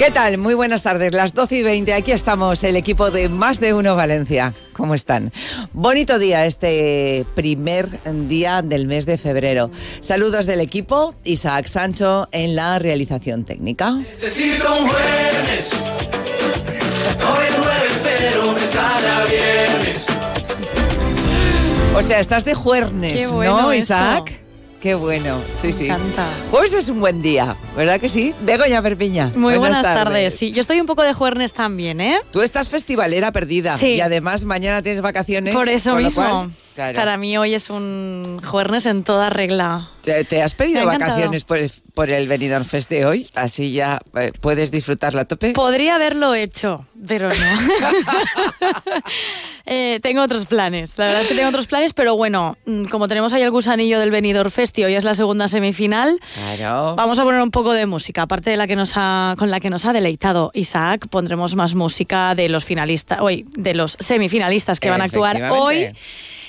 ¿Qué tal? Muy buenas tardes, las 12 y 20. Aquí estamos, el equipo de Más de Uno Valencia. ¿Cómo están? Bonito día este primer día del mes de febrero. Saludos del equipo, Isaac Sancho en la realización técnica. Necesito un jueves. Hoy es jueves, pero me sale a viernes. O sea, estás de juernes, bueno ¿no, eso. Qué bueno, sí, Me sí. encanta. Pues es un buen día, ¿verdad que sí? Begoña Perpiña. Muy buenas, tardes. Sí, yo estoy un poco de juernes también, ¿eh? Tú estás festivalera perdida Sí. y además mañana tienes vacaciones. Por eso mismo. cual, claro. Para mí hoy es un jueves en toda regla. ¿Te, te has pedido vacaciones por el, por el Benidorm Fest de hoy? Así ya eh, puedes disfrutarla a tope. Podría haberlo hecho, pero no. Eh, tengo otros planes. La verdad es que tengo otros planes, pero bueno, mm, como tenemos ahí el gusanillo del Benidorm Fest y hoy es la segunda semifinal, Claro. Vamos a poner un poco de música, aparte de la que nos ha, con la que nos ha deleitado Isaac, pondremos más música de los finalistas, hoy, de los semifinalistas que van a actuar hoy.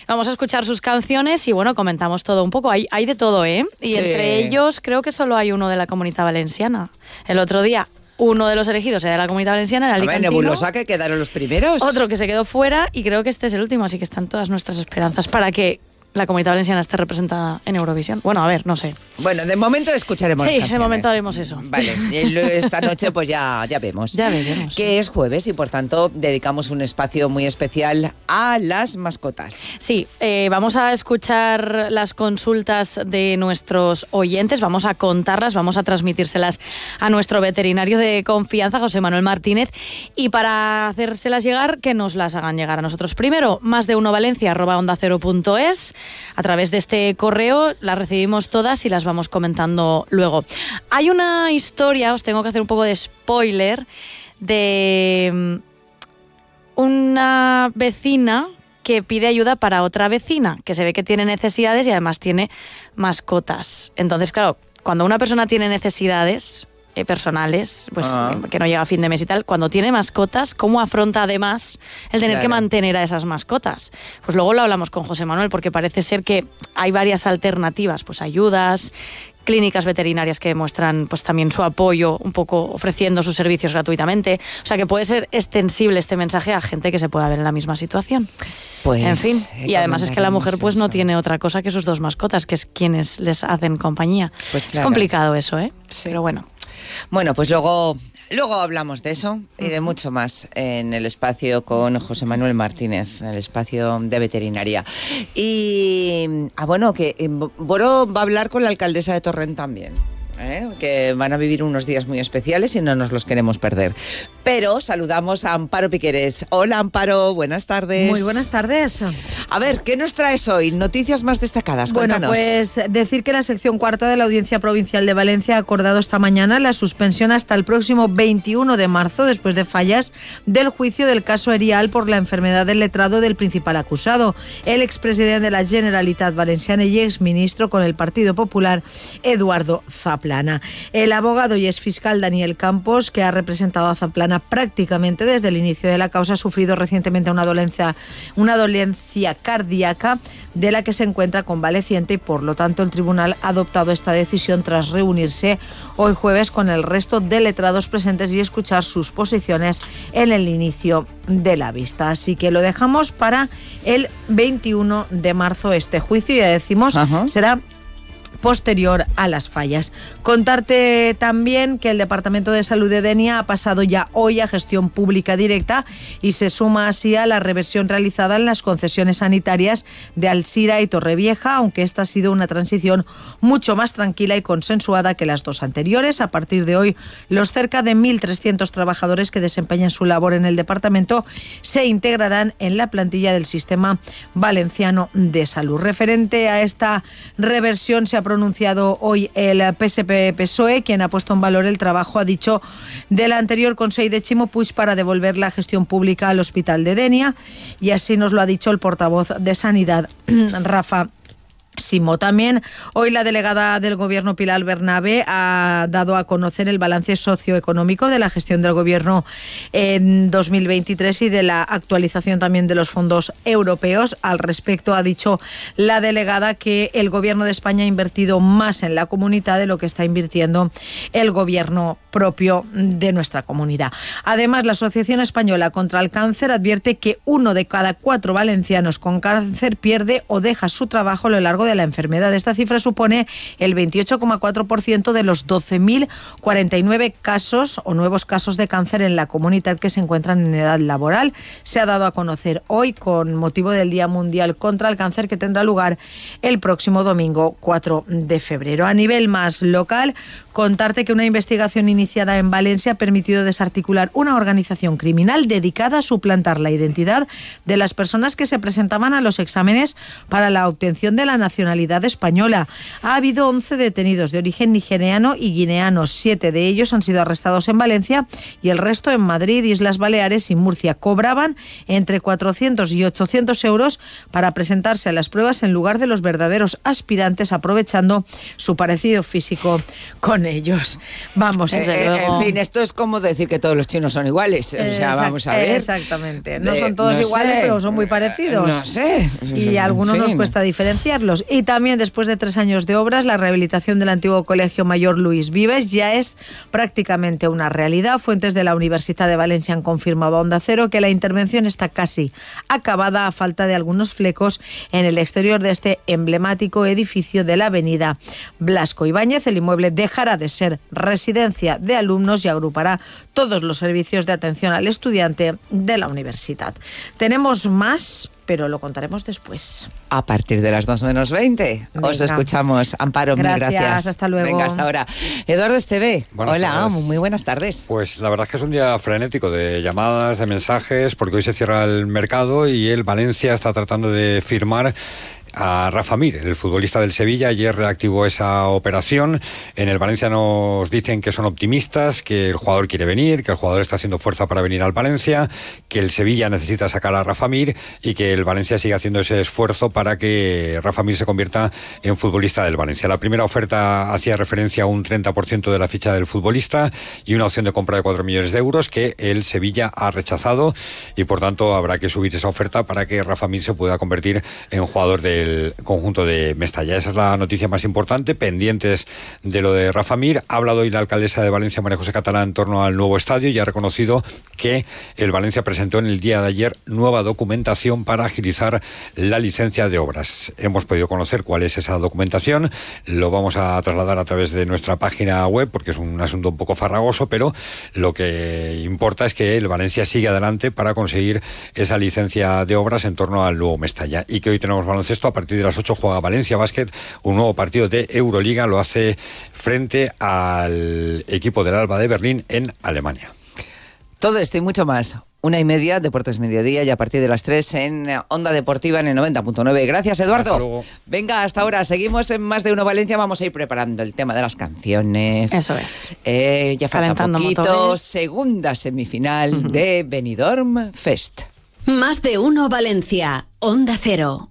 Vamos a escuchar sus canciones y bueno, comentamos todo un poco. Hay, hay de todo, ¿eh? Y Sí. entre ellos creo que solo hay uno de la comunidad valenciana. El otro día, uno de los elegidos era de la comunidad valenciana, era A ver, Alicantino. nebulosa que quedaron los primeros. Otro que se quedó fuera y creo que este es el último, así que están todas nuestras esperanzas para que la comunidad valenciana esté representada en Eurovisión. Bueno, a ver, no sé. Bueno, de momento escucharemos. Sí, de momento haremos eso. Vale, esta noche pues ya, ya vemos. Ya veremos. Que es jueves y por tanto dedicamos un espacio muy especial a las mascotas. Sí, eh, vamos a escuchar las consultas de nuestros oyentes, vamos a contarlas, vamos a transmitírselas a nuestro veterinario de confianza, José Manuel Martínez, y para hacérselas llegar, que nos las hagan llegar a nosotros primero, más de uno valencia arroba onda cero punto es. A través de este correo las recibimos todas y las vamos comentando luego. Hay una historia, os tengo que hacer un poco de spoiler, de mm, una vecina que pide ayuda para otra vecina, que se ve que tiene necesidades y además tiene mascotas. Entonces, claro, cuando una persona tiene necesidades eh, personales, pues Ah. eh, que no llega a fin de mes y tal, cuando tiene mascotas, ¿cómo afronta además el tener que mantener a esas mascotas? Pues luego lo hablamos con José Manuel, porque parece ser que hay varias alternativas, pues ayudas, clínicas veterinarias que demuestran pues también su apoyo, un poco ofreciendo sus servicios gratuitamente. O sea que puede ser extensible este mensaje a gente que se pueda ver en la misma situación. Pues, en fin, eh, y además es que la mujer pues no tiene otra cosa que sus dos mascotas, que es quienes les hacen compañía. Pues Es claro. complicado eso, ¿eh? Sí. Pero bueno. Bueno, pues luego, luego hablamos de eso y de mucho más en el espacio con José Manuel Martínez, en el espacio de veterinaria. Y, ah, bueno, que eh, Boro va a hablar con la alcaldesa de Torrent también. ¿Eh? que van a vivir unos días muy especiales y no nos los queremos perder. Pero saludamos a Amparo Piqueres. Hola Amparo, buenas tardes. Muy buenas tardes. A ver, ¿qué nos traes hoy? Noticias más destacadas. Bueno, Cuéntanos. pues decir que la sección cuarta de la Audiencia Provincial de Valencia ha acordado esta mañana la suspensión hasta el próximo 21 de marzo, después de fallas del juicio del caso Erial por la enfermedad del letrado del principal acusado, el expresidente de la Generalitat Valenciana y exministro con el Partido Popular, Eduardo Zaplana. El abogado y exfiscal Daniel Campos, que ha representado a Zaplana prácticamente desde el inicio de la causa, ha sufrido recientemente una dolencia, una dolencia cardíaca de la que se encuentra convaleciente y por lo tanto el tribunal ha adoptado esta decisión tras reunirse hoy jueves con el resto de letrados presentes y escuchar sus posiciones en el inicio de la vista. Así que lo dejamos para el 21 de marzo este juicio, ya decimos, Ajá. será posterior a las fallas. Contarte también que el Departamento de Salud de Denia ha pasado ya hoy a gestión pública directa y se suma así a la reversión realizada en las concesiones sanitarias de Alsira y Torrevieja, aunque esta ha sido una transición mucho más tranquila y consensuada que las dos anteriores. A partir de hoy, los cerca de 1.300 trabajadores que desempeñan su labor en el departamento se integrarán en la plantilla del sistema valenciano de salud. Referente a esta reversión, se ha pronunciado hoy el PSP-PSOE, quien ha puesto en valor el trabajo, ha dicho, del anterior Consejo de Chimo para devolver la gestión pública al Hospital de Denia. Y así nos lo ha dicho el portavoz de Sanidad, Rafa Simo. También hoy la delegada del Gobierno Pilar Bernabe ha dado a conocer el balance socioeconómico de la gestión del Gobierno en 2023 y de la actualización también de los fondos europeos. Al respecto ha dicho la delegada que el Gobierno de España ha invertido más en la comunidad de lo que está invirtiendo el Gobierno propio de nuestra comunidad. Además, la Asociación Española contra el Cáncer advierte que uno de cada cuatro valencianos con cáncer pierde o deja su trabajo a lo largo de la enfermedad. Esta cifra supone el 28,4% de los 12.049 casos o nuevos casos de cáncer en la comunidad que se encuentran en edad laboral. Se ha dado a conocer hoy con motivo del Día Mundial contra el Cáncer que tendrá lugar el próximo domingo 4 de febrero. A nivel más local, contarte que una investigación iniciada en Valencia ha permitido desarticular una organización criminal dedicada a suplantar la identidad de las personas que se presentaban a los exámenes para la obtención de la nacionalidad española. Ha habido 11 detenidos de origen nigeriano y guineano. Siete de ellos han sido arrestados en Valencia y el resto en Madrid, Islas Baleares y Murcia. Cobraban entre 400 y 800 euros para presentarse a las pruebas en lugar de los verdaderos aspirantes, aprovechando su parecido físico con ellos. Vamos, Eh, desde eh, luego. en fin, esto es como decir que todos los chinos son iguales. O sea, vamos a ver. Exactamente. No Eh, son todos no iguales, sé. pero son muy parecidos. No sé. Y a algunos nos fin. cuesta diferenciarlos. Y también después de tres años de obras, la rehabilitación del antiguo Colegio Mayor Luis Vives ya es prácticamente una realidad. Fuentes de la Universidad de Valencia han confirmado a Onda Cero que la intervención está casi acabada a falta de algunos flecos en el exterior de este emblemático edificio de la avenida Blasco Ibáñez. El inmueble dejará de ser residencia de alumnos y agrupará todos los servicios de atención al estudiante de la universidad. Tenemos más, pero lo contaremos después. A partir de las 2 menos 20. Os escuchamos. Amparo, mil Gracias, gracias. hasta luego. Venga, hasta ahora. Eduardo Esteve. Buenas Hola, tardes. muy buenas tardes. Pues la verdad es que es un día frenético de llamadas, de mensajes, porque hoy se cierra el mercado y el Valencia está tratando de firmar a Rafa Mir, el futbolista del Sevilla. Ayer reactivó esa operación. En el Valencia nos dicen que son optimistas, que el jugador quiere venir, que el jugador está haciendo fuerza para venir al Valencia, que el Sevilla necesita sacar a Rafa Mir y que el Valencia sigue haciendo ese esfuerzo para que Rafa Mir se convierta en futbolista del Valencia. La primera oferta hacía referencia a un 30% de la ficha del futbolista y una opción de compra de 4 millones de euros que el Sevilla ha rechazado y por tanto habrá que subir esa oferta para que Rafa Mir se pueda convertir en jugador del conjunto de Mestalla. Esa es la noticia más importante, pendientes de lo de Rafa Mir. Ha hablado hoy la alcaldesa de Valencia, María José Catalán, en torno al nuevo estadio y ha reconocido que el Valencia presentó en el día de ayer nueva documentación para agilizar la licencia de obras. Hemos podido conocer cuál es esa documentación, lo vamos a trasladar a través de nuestra página web porque es un asunto un poco farragoso, pero lo que importa es que el Valencia sigue adelante para conseguir esa licencia de obras en torno al nuevo Mestalla y que hoy tenemos baloncesto a partir de las 8 juega Valencia Basket, un nuevo partido de Euroliga, lo hace frente al equipo del Alba de Berlín en Alemania. Todo esto y mucho más. Una y media, Deportes Mediodía, y a partir de las 3 en Onda Deportiva en el 90.9. Gracias, Eduardo. Hasta luego. Venga, hasta ahora. Seguimos en Más de Uno Valencia. Vamos a ir preparando el tema de las canciones. Eso es. Eh, ya falta Calentando poquito. motores. Segunda semifinal de Benidorm Fest. Más de uno Valencia. Onda Cero.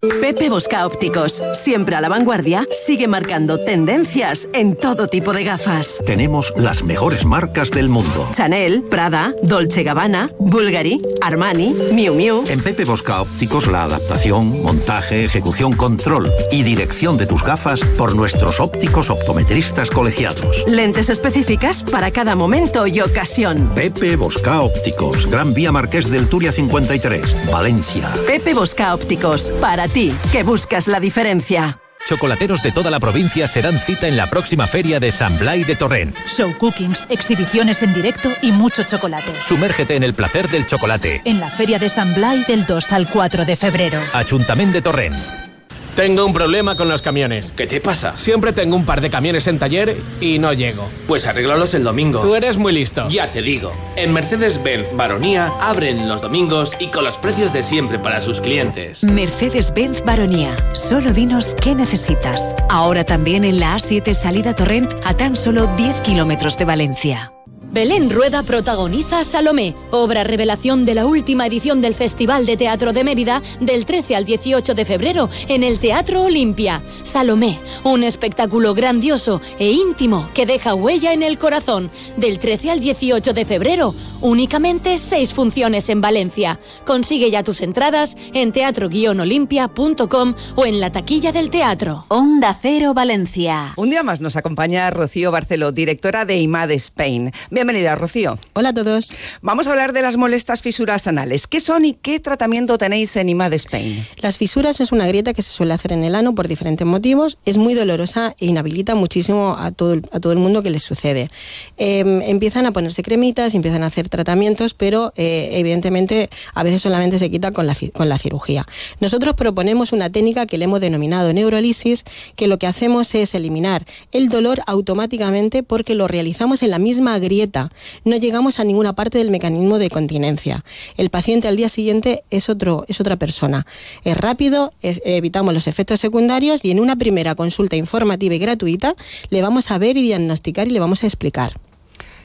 Pepe Bosca Ópticos, siempre a la vanguardia, sigue marcando tendencias en todo tipo de gafas. Tenemos las mejores marcas del mundo. Chanel, Prada, Dolce Gabbana, Bulgari, Armani, Miu Miu. En Pepe Bosca Ópticos la adaptación, montaje, ejecución, control y dirección de tus gafas por nuestros ópticos optometristas colegiados. Lentes específicas para cada momento y ocasión. Pepe Bosca Ópticos, Gran Vía Marqués del Turia 53, Valencia. Pepe Bosca Ópticos, para ti, que buscas la diferencia. Chocolateros de toda la provincia se dan cita en la próxima feria de San Blai de Torrent. Show cookings, exhibiciones en directo y mucho chocolate. Sumérgete en el placer del chocolate. En la Feria de San Blai del 2 al 4 de febrero. Ayuntamiento de Torrent. Tengo un problema con los camiones. ¿Qué te pasa? Siempre tengo un par de camiones en taller y no llego. Pues arréglalos el domingo. Tú eres muy listo. Ya te digo. En Mercedes-Benz Baronía abren los domingos y con los precios de siempre para sus clientes. Mercedes-Benz Baronía. Solo dinos qué necesitas. Ahora también en la A7 salida Torrent a tan solo 10 kilómetros de Valencia. Belén Rueda protagoniza Salomé, obra revelación de la última edición del Festival de Teatro de Mérida del 13 al 18 de febrero en el Teatro Olimpia. Salomé, un espectáculo grandioso e íntimo que deja huella en el corazón. Del 13 al 18 de febrero, únicamente seis funciones en Valencia. Consigue ya tus entradas en teatro-olimpia.com o en la taquilla del teatro. Onda Cero Valencia. Un día más nos acompaña Rocío Barceló, directora de IMAD Spain. Bienvenida, Rocío. Hola a todos. Vamos a hablar de las molestas fisuras anales. ¿Qué son y qué tratamiento tenéis en IMAD Spain? Las fisuras es una grieta que se suele hacer en el ano por diferentes motivos. Es muy dolorosa e inhabilita muchísimo a todo, el- a todo el mundo que les sucede. Eh, empiezan a ponerse cremitas, empiezan a hacer tratamientos, pero eh, evidentemente a veces solamente se quita con la, con la cirugía. Nosotros proponemos una técnica que le hemos denominado neurolisis, que lo que hacemos es eliminar el dolor automáticamente porque lo realizamos en la misma grieta. No llegamos a ninguna parte del mecanismo de continencia. El paciente al día siguiente es, otro, es otra persona. Es rápido, evitamos los efectos secundarios y en una primera consulta informativa y gratuita le vamos a ver y diagnosticar y le vamos a explicar.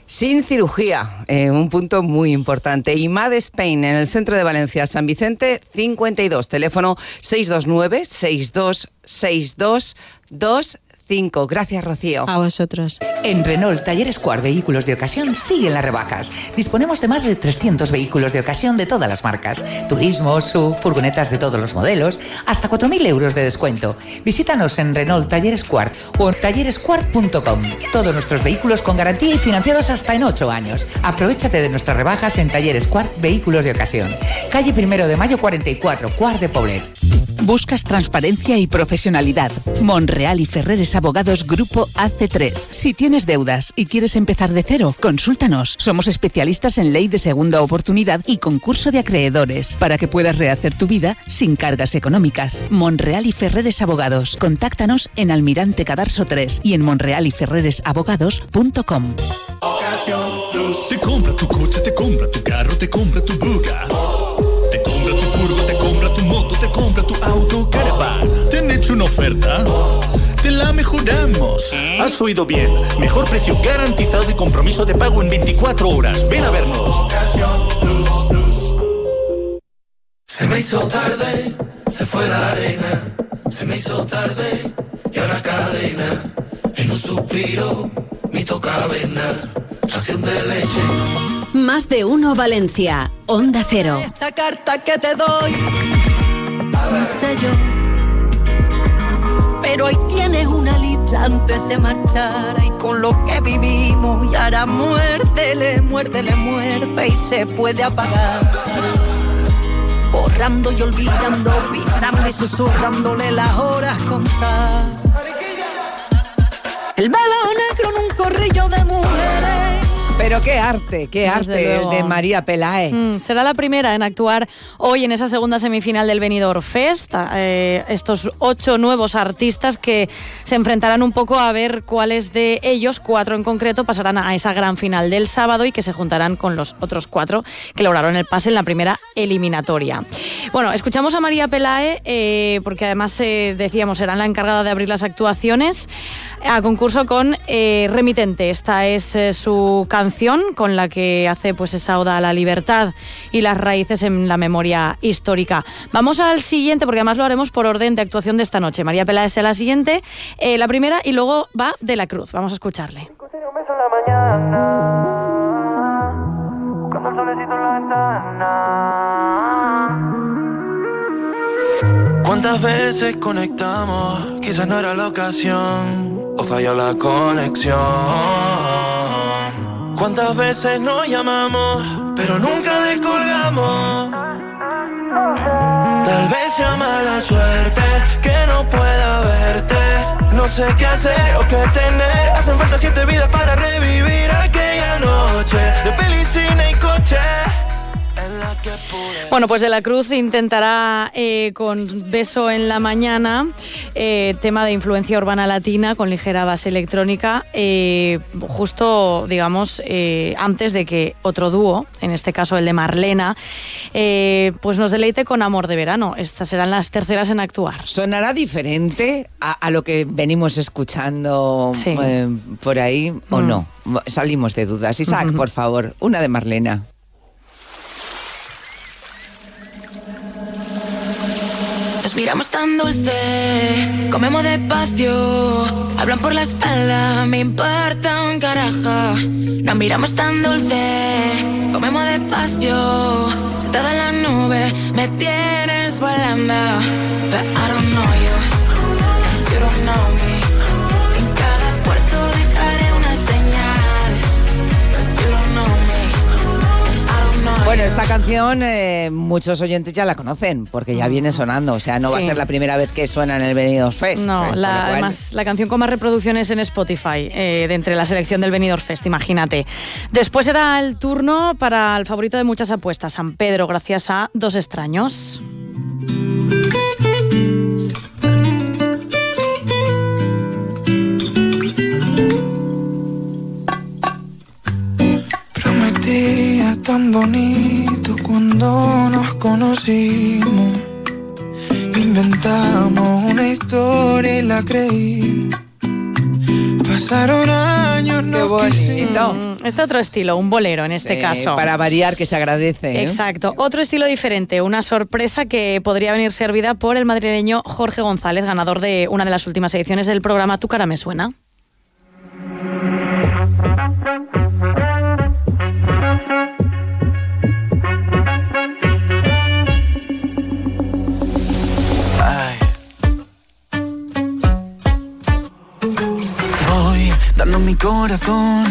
Sin cirugía, eh, un punto muy importante. IMAD Spain, en el centro de Valencia, San Vicente 52, teléfono 629-626225. Gracias, Rocío. A vosotros. En Renault Talleres Square Vehículos de Ocasión siguen las rebajas. Disponemos de más de 300 vehículos de ocasión de todas las marcas. Turismo, SUV, furgonetas de todos los modelos, hasta 4.000 euros de descuento. Visítanos en Renault Talleres Square o en talleresquart.com. Todos nuestros vehículos con garantía y financiados hasta en 8 años. Aprovechate de nuestras rebajas en Talleres Square Vehículos de Ocasión. Calle Primero de Mayo 44, Cuart de Poblet. Buscas transparencia y profesionalidad. Monreal y Ferreres Abogados Grupo AC3. Si tienes deudas y quieres empezar de cero, consúltanos. Somos especialistas en ley de segunda oportunidad y concurso de acreedores para que puedas rehacer tu vida sin cargas económicas. Monreal y Ferreres Abogados. Contáctanos en Almirante Cadarso 3 y en monrealyferreresabogados.com. Te compra tu coche, te compra tu carro, te compra tu buga. Te compra tu furgo, te compra tu moto, te compra tu auto, caravan. ¿Te han hecho una oferta? Te la mejoramos. Has oído bien. Mejor precio garantizado y compromiso de pago en 24 horas. Ven a vernos. Se me hizo tarde, se fue la arena. Se me hizo tarde y ahora cadena. En un suspiro, mi caverna. Ración de leche. Más de uno Valencia. Onda Cero. Esta carta que te doy, sello. Pero ahí tienes una lista antes de marchar. Y con lo que vivimos, y ahora muérdele, muérdele, muerde y se puede apagar. Borrando y olvidando, pisando y susurrándole las horas contar. El velo negro en un corrillo de mujeres. Pero qué arte, qué arte el de María Pelae. Mm, será la primera en actuar hoy en esa segunda semifinal del Benidorm Fest. Eh, estos ocho nuevos artistas que se enfrentarán un poco a ver cuáles de ellos, cuatro en concreto, pasarán a esa gran final del sábado y que se juntarán con los otros cuatro que lograron el pase en la primera eliminatoria. Bueno, escuchamos a María Pelae eh, porque además eh, decíamos será la encargada de abrir las actuaciones a concurso con eh, Remitente. Esta es eh, su canción con la que hace pues esa oda a la libertad y las raíces en la memoria histórica. Vamos al siguiente, porque además lo haremos por orden de actuación de esta noche. María Pela es la siguiente, eh, la primera, y luego va de la Cruz. Vamos a escucharle. Buscando el solecito en la ventana. ¿Cuántas veces conectamos? Quizás no era la ocasión o falló la conexión. ¿Cuántas veces nos llamamos pero nunca descolgamos? Tal vez sea mala suerte que no pueda verte. No sé qué hacer o qué tener. Hacen falta siete vidas para revivir aquella noche de peli, cine y coche. Bueno, pues de la Cruz intentará eh, con Beso en la Mañana, eh, tema de influencia urbana latina con ligera base electrónica, eh, justo, digamos, antes de que otro dúo, en este caso el de Marlena, pues nos deleite con Amor de Verano. Estas serán las terceras en actuar. ¿Sonará diferente a, a lo que venimos escuchando por ahí o Mm. no? Salimos de dudas. Isaac, por favor, una de Marlena. Miramos tan dulce, comemos despacio, hablan por la espalda, me importa un carajo. Nos miramos tan dulce, comemos despacio, sentada en la nube, me tienes volando. But I Bueno, esta canción eh, muchos oyentes ya la conocen porque ya viene sonando, o sea, no va a ser la primera vez que suena en el Benidorm Fest. No, eh, la, además la canción con más reproducciones en Spotify eh, de entre la selección del Benidorm Fest, imagínate. Después era el turno para el favorito de muchas apuestas, San Pedro, gracias a Dos extraños. Tan bonito cuando nos conocimos. Inventamos una historia y la creímos. Pasaron años, no quisimos. Este otro estilo, un bolero en este Sí, caso. Para variar, que se agradece. ¿eh? Exacto. Otro estilo diferente, una sorpresa que podría venir servida por el madrileño Jorge González, ganador de una de las últimas ediciones del programa Tu cara me suena. Corazón.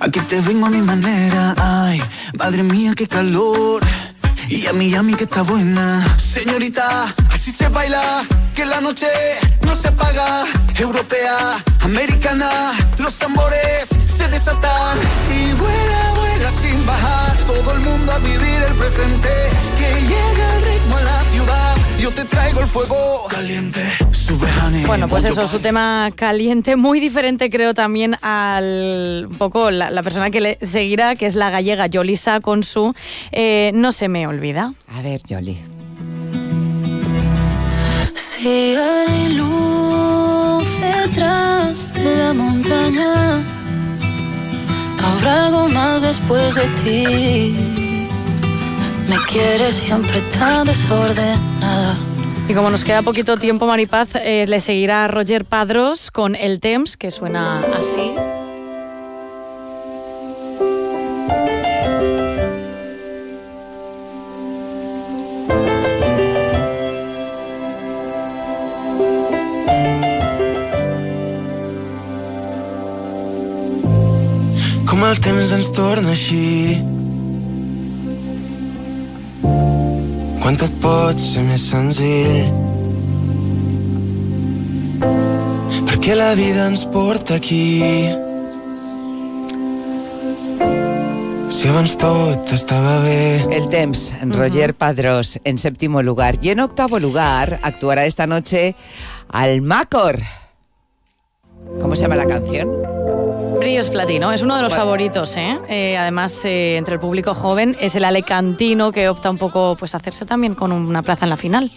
Aquí te vengo a mi manera. Ay, madre mía, qué calor. Y a mí que está buena. Señorita, así se baila. Que la noche no se apaga. Europea, americana. Los tambores se desatan. Y vuela, vuela sin bajar. Todo el mundo a vivir el presente. Que llega el ritmo a la ciudad. Yo te traigo el fuego caliente. Sube, honey, Bueno, pues eso, su tema caliente, muy diferente creo también al un poco la, la persona que le seguirá, que es la gallega Yolisa con su eh, No se me olvida. A ver, Yoli. Si hay luz detrás de la montaña, habrá algo más después de ti. Me quieres siempre tan desordenada. Y como nos queda poquito tiempo, Maripaz, eh, le seguirá Roger Padros con el Temps, que suena así. Com el temps ens torna així Quan tot pot ser més senzill Perquè la vida ens porta aquí Si abans tot estava bé El Temps, Roger Padrós en séptimo lugar. Y en octavo lugar actuará esta noche Almacor. ¿Cómo se llama la canción? Brillos Platino, es uno de los Bueno. favoritos, ¿eh? Eh, además, eh, entre el público joven, es el alecantino que opta un poco pues, a hacerse también con una plaza en la final.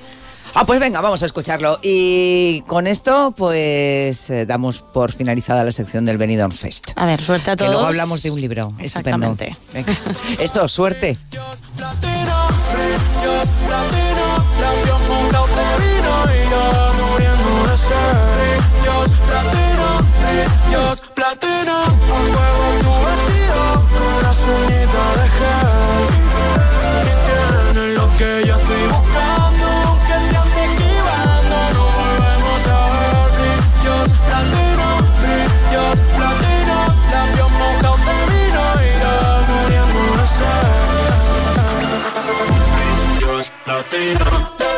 Ah, pues venga, vamos a escucharlo. Y con esto, pues eh, damos por finalizada la sección del Benidorm Fest. A ver, suerte a Que todos. luego hablamos de un libro. Estupendo. Exactamente. Venga. Eso, suerte. Brillos, platino, a fuego tu vestido, corazonito de gel. Y tienes lo que yo estoy buscando, que te ande esquivando, no volvemos a ver. Brillos, platino, brillos, platino, labios mojados de vino y ya muriendo de sed. Brillos, platino.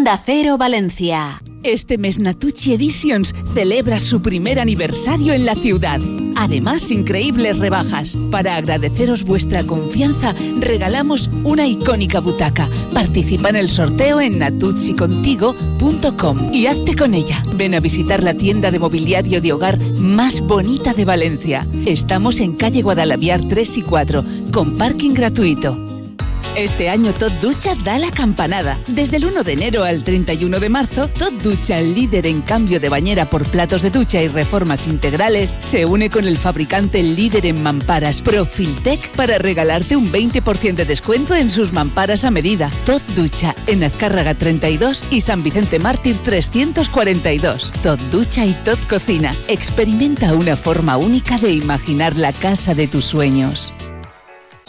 Onda Cero Valencia. Este mes Natucci Editions celebra su primer aniversario en la ciudad. Además, increíbles rebajas. Para agradeceros vuestra confianza, regalamos una icónica butaca. Participa en el sorteo en natuccicontigo.com y hazte con ella. Ven a visitar la tienda de mobiliario de hogar más bonita de Valencia. Estamos en calle Guadalaviar 3 y 4, con parking gratuito. Este año Todd Ducha da la campanada. Desde el 1 de enero al 31 de marzo, Todd Ducha, líder en cambio de bañera por platos de ducha y reformas integrales, se une con el fabricante líder en mamparas Profiltec para regalarte un 20% de descuento en sus mamparas a medida. Todd Ducha, en Azcárraga 32 y San Vicente Mártir 342. Todd Ducha y Todd Cocina. Experimenta una forma única de imaginar la casa de tus sueños.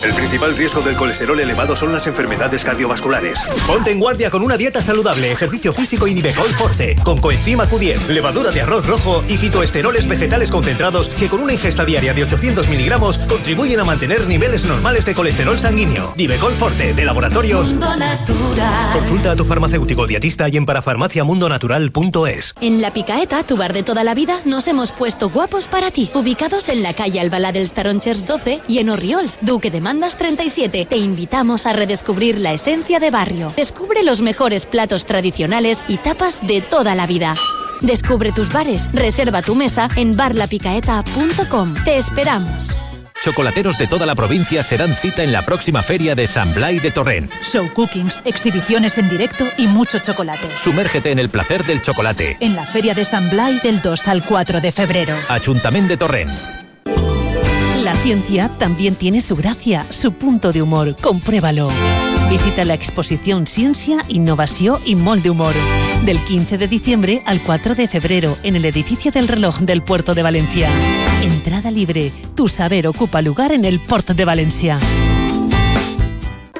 El principal riesgo del colesterol elevado son las enfermedades cardiovasculares. Ponte en guardia con una dieta saludable, ejercicio físico y Nivecol Forte, con coenzima Q10, levadura de arroz rojo y fitoesteroles vegetales concentrados que con una ingesta diaria de 800 miligramos contribuyen a mantener niveles normales de colesterol sanguíneo. Nivecol Forte, de laboratorios. Mundo Natural. Consulta a tu farmacéutico dietista y en parafarmaciamundonatural.es. En La Picaeta, tu bar de toda la vida, nos hemos puesto guapos para ti. Ubicados en la calle Albalá del Staronchers 12 y en Orriols, Duque de Mandas 37. Te invitamos a redescubrir la esencia de barrio. Descubre los mejores platos tradicionales y tapas de toda la vida. Descubre tus bares, reserva tu mesa en barlapicaeta.com. Te esperamos. Chocolateros de toda la provincia se dan cita en la próxima feria de San Blai de Torrent. Show cookings, exhibiciones en directo y mucho chocolate. Sumérgete en el placer del chocolate. En la Feria de San Blai del 2 al 4 de febrero. Ayuntamiento de Torrent. La ciencia también tiene su gracia, su punto de humor. Compruébalo. Visita la exposición Ciencia, Innovación y Molde Humor. Del 15 de diciembre al 4 de febrero en el edificio del reloj del Puerto de Valencia. Entrada libre. Tu saber ocupa lugar en el Puerto de Valencia.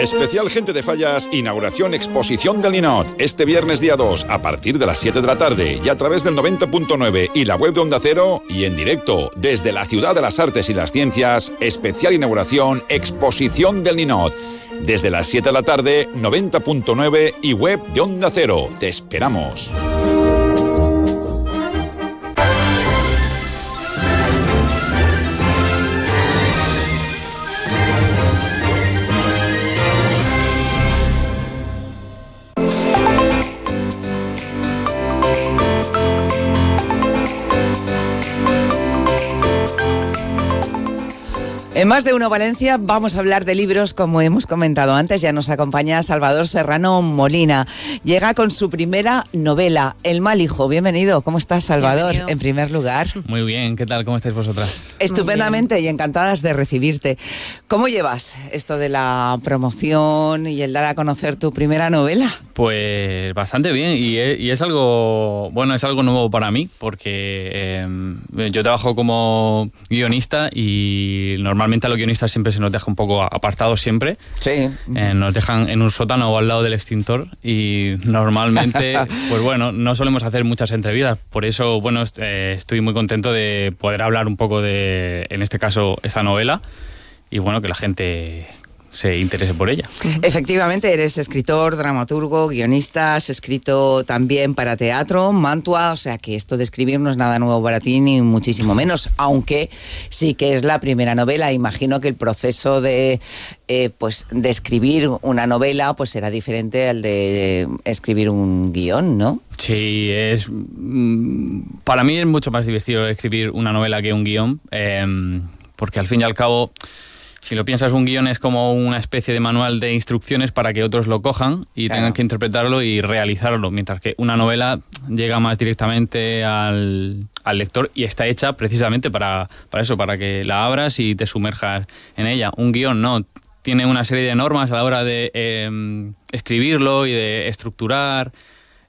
Especial Gente de Fallas, inauguración exposición del Ninot. Este viernes día 2, a partir de las 7 de la tarde y a través del 90.9 y la web de Onda Cero y en directo desde la Ciudad de las Artes y las Ciencias, especial inauguración exposición del Ninot. Desde las 7 de la tarde, 90.9 y web de Onda Cero. Te esperamos. En más de uno Valencia vamos a hablar de libros, como hemos comentado antes. Ya nos acompaña Salvador Serrano Molina. Llega con su primera novela, El mal hijo. Bienvenido. ¿Cómo estás, Salvador? Bienvenido. En primer lugar. Muy bien, ¿qué tal? ¿Cómo estáis vosotras? Estupendamente y encantadas de recibirte. ¿Cómo llevas esto de la promoción y el dar a conocer tu primera novela? Pues bastante bien y es, y es algo, bueno, es algo nuevo para mí porque eh, yo trabajo como guionista y normalmente a los guionistas siempre se nos deja un poco apartados siempre. Sí. Eh, nos dejan en un sótano o al lado del extintor y normalmente, pues bueno, no solemos hacer muchas entrevistas. Por eso, bueno, est- eh, estoy muy contento de poder hablar un poco de, en este caso, esta novela y bueno, que la gente se interese por ella. Efectivamente, eres escritor, dramaturgo, guionista, has escrito también para teatro, Mantua, o sea que esto de escribir no es nada nuevo para ti, ni muchísimo menos, aunque sí que es la primera novela. Imagino que el proceso de, eh, pues, de escribir una novela pues será diferente al de escribir un guion, ¿no? Sí, es. mm, Para mí es mucho más divertido escribir una novela que un guion, eh, porque al fin y al cabo, si lo piensas, un guion es como una especie de manual de instrucciones para que otros lo cojan y Claro. tengan que interpretarlo y realizarlo, mientras que una novela llega más directamente al, al lector y está hecha precisamente para, para eso, para que la abras y te sumerjas en ella. Un guion no. Tiene una serie de normas a la hora de eh, escribirlo y de estructurar.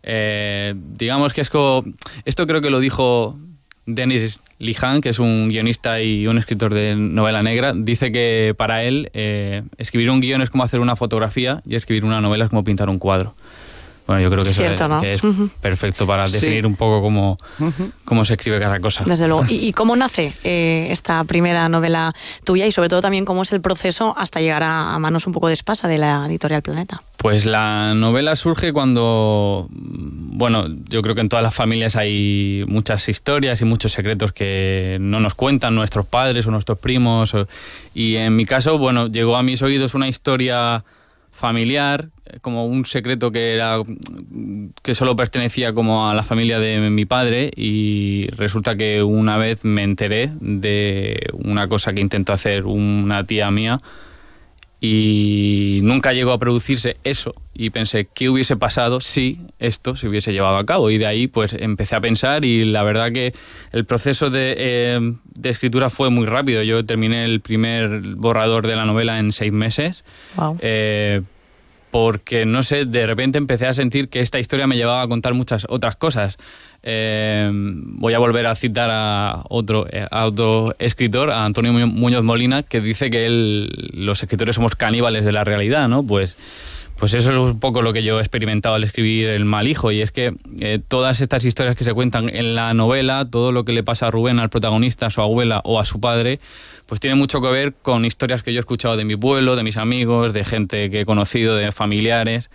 Eh, digamos que es como. Esto creo que lo dijo Denis Lijan, que es un guionista y un escritor de novela negra, dice que para él eh, escribir un guion es como hacer una fotografía y escribir una novela es como pintar un cuadro. Bueno, yo creo que eso Cierto, es, ¿no? que es perfecto para Sí. definir un poco cómo, cómo se escribe cada cosa. Desde luego. ¿Y, y cómo nace eh, esta primera novela tuya y sobre todo también cómo es el proceso hasta llegar a, a manos un poco de espasa de la editorial Planeta? Pues la novela surge cuando, bueno, yo creo que en todas las familias hay muchas historias y muchos secretos que no nos cuentan nuestros padres o nuestros primos. y en mi caso, bueno, llegó a mis oídos una historia familiar, eh, como un secreto que era que solo pertenecía como a la familia de mi padre y resulta que una vez me enteré de una cosa que intentó hacer una tía mía y nunca llegó a producirse eso y pensé qué hubiese pasado si esto se hubiese llevado a cabo y de ahí pues empecé a pensar y la verdad que el proceso de, eh, de escritura fue muy rápido yo terminé el primer borrador de la novela en seis meses Wow. eh, porque no sé, de repente empecé a sentir que esta historia me llevaba a contar muchas otras cosas. Eh, voy a volver a citar a otro, eh, a escritor, a Antonio Muñoz- Muñoz Molina, que dice que él, los escritores somos caníbales de la realidad, ¿no? Pues, pues eso es un poco lo que yo he experimentado al escribir El mal hijo, y es que eh, todas estas historias que se cuentan en la novela, todo lo que le pasa a Rubén, al protagonista, a su abuela o a su padre, pues tiene mucho que ver con historias que yo he escuchado de mi pueblo, de mis amigos, de gente que he conocido, de familiares.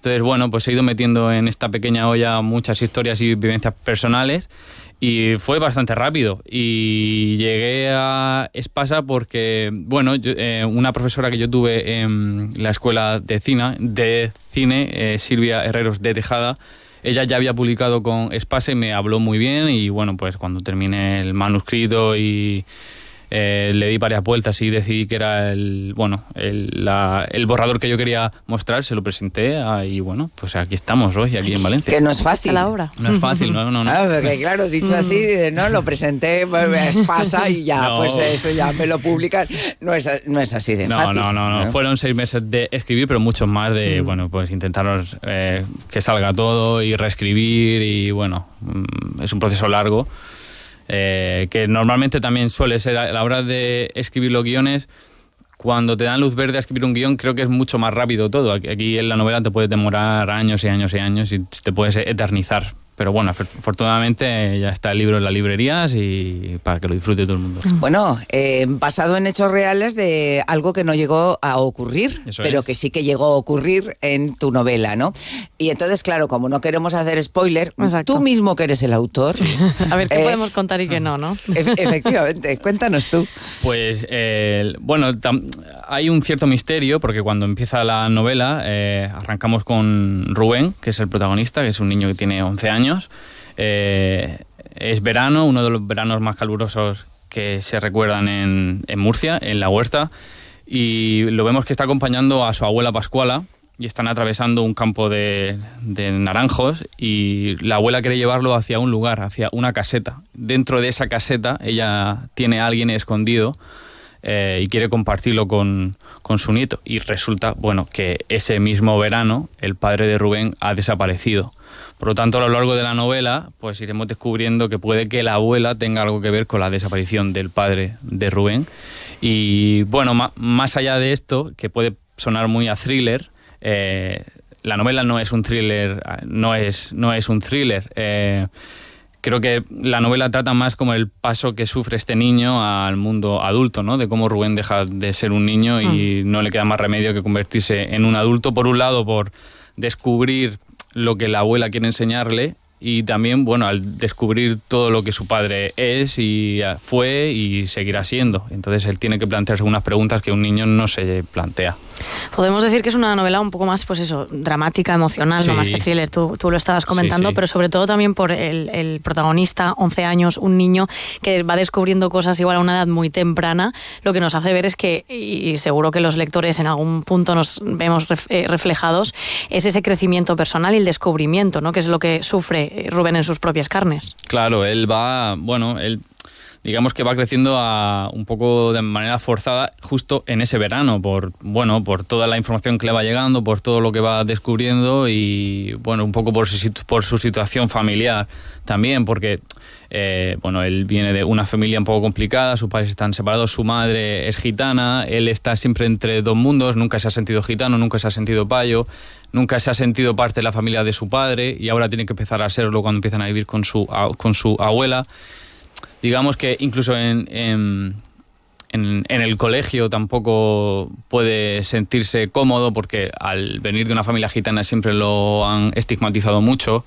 Entonces, bueno, pues he ido metiendo en esta pequeña olla muchas historias y vivencias personales y fue bastante rápido. Y llegué a Espasa porque, bueno, yo- eh, una profesora que yo tuve en la escuela de cine, de cine eh, Silvia Herreros de Tejada, ella ya había publicado con Espasa y me habló muy bien y, bueno, pues cuando terminé el manuscrito y eh, le di varias vueltas y decidí que era el bueno el, la- el borrador que yo quería mostrar, se lo presenté ah, y bueno, pues aquí estamos hoy, aquí en Valencia. Que no es fácil. la obra. No es fácil, no, no, no. Ah, porque claro, dicho así, dices, no, lo presenté, pues, pasa y ya, No. pues eso ya me lo publican. No es, no es así de No, fácil. no, no, no. Fueron seis meses de escribir, pero muchos más de, bueno, pues intentar eh, que salga todo y reescribir y, bueno, mm, es un proceso largo eh, que normalmente también suele ser a la hora de escribir los guiones. Cuando te dan luz verde a escribir un guion, creo que es mucho más rápido todo. Aquí- en la novela te puede demorar años y años y años y te puedes eternizar. Pero bueno, afor- afortunadamente ya está el libro en las librerías y para que lo disfrute todo el mundo. Bueno, eh, basado en hechos reales de algo que no llegó a ocurrir, Eso pero es. que sí que llegó a ocurrir en tu novela, ¿no? Y entonces, claro, como no queremos hacer spoiler, Exacto. tú mismo que eres el autor. A ver qué eh, podemos contar y qué no, ¿no? ef- efectivamente, cuéntanos tú. Pues eh, bueno, hay un cierto misterio porque cuando empieza la novela eh, arrancamos con Rubén, que es el protagonista, que es un niño que tiene 11 años. Eh, es verano, uno de los veranos más calurosos que se recuerdan en, Murcia, en la huerta, y lo vemos que está acompañando a su abuela Pascuala y están atravesando un campo de, de naranjos y la abuela quiere llevarlo hacia un lugar, hacia una caseta. Dentro de esa caseta ella tiene a alguien escondido eh, y quiere compartirlo con, con su nieto. Y resulta, bueno, que ese mismo verano el padre de Rubén ha desaparecido. Por lo tanto, a lo largo de la novela, pues iremos descubriendo que puede que la abuela tenga algo que ver con la desaparición del padre de Rubén. Y bueno, más allá de esto, que puede sonar muy a thriller, eh, la novela no es un thriller, ah, no es, no es un thriller. eh, creo que la novela trata más como el paso que sufre este niño al mundo adulto, ¿no? De cómo Rubén deja de ser un niño y no le queda más remedio que convertirse en un adulto, por un lado, por descubrir lo que la abuela quiere enseñarle y también, bueno, al descubrir todo lo que su padre es y ah, fue y seguirá siendo. Entonces él tiene que plantearse unas preguntas que un niño no se plantea. Podemos decir que es una novela un poco más, pues eso, dramática, emocional, no Sí. más que thriller. Tú, tú lo estabas comentando, Sí, sí. pero sobre todo también por el, el protagonista, 11 años, un niño que va descubriendo cosas igual a una edad muy temprana. Lo que nos hace ver es que, y seguro que los lectores en algún punto nos vemos ref- eh, reflejados, es ese crecimiento personal y el descubrimiento, ¿no? Que es lo que sufre eh, Rubén en sus propias carnes. Claro, él va, bueno, él digamos que va creciendo un poco de manera forzada justo en ese verano por bueno por toda la información que le va llegando por todo lo que va descubriendo y bueno un poco por su, situación familiar también porque eh, bueno él viene de una familia un poco complicada sus padres están separados su madre es gitana él está siempre entre dos mundos nunca se ha sentido gitano nunca se ha sentido payo nunca se ha sentido parte de la familia de su padre y ahora tiene que empezar a serlo cuando empiezan a vivir con su con su abuela digamos que incluso en, en, el colegio tampoco puede sentirse cómodo porque al venir de una familia gitana siempre lo han estigmatizado mucho.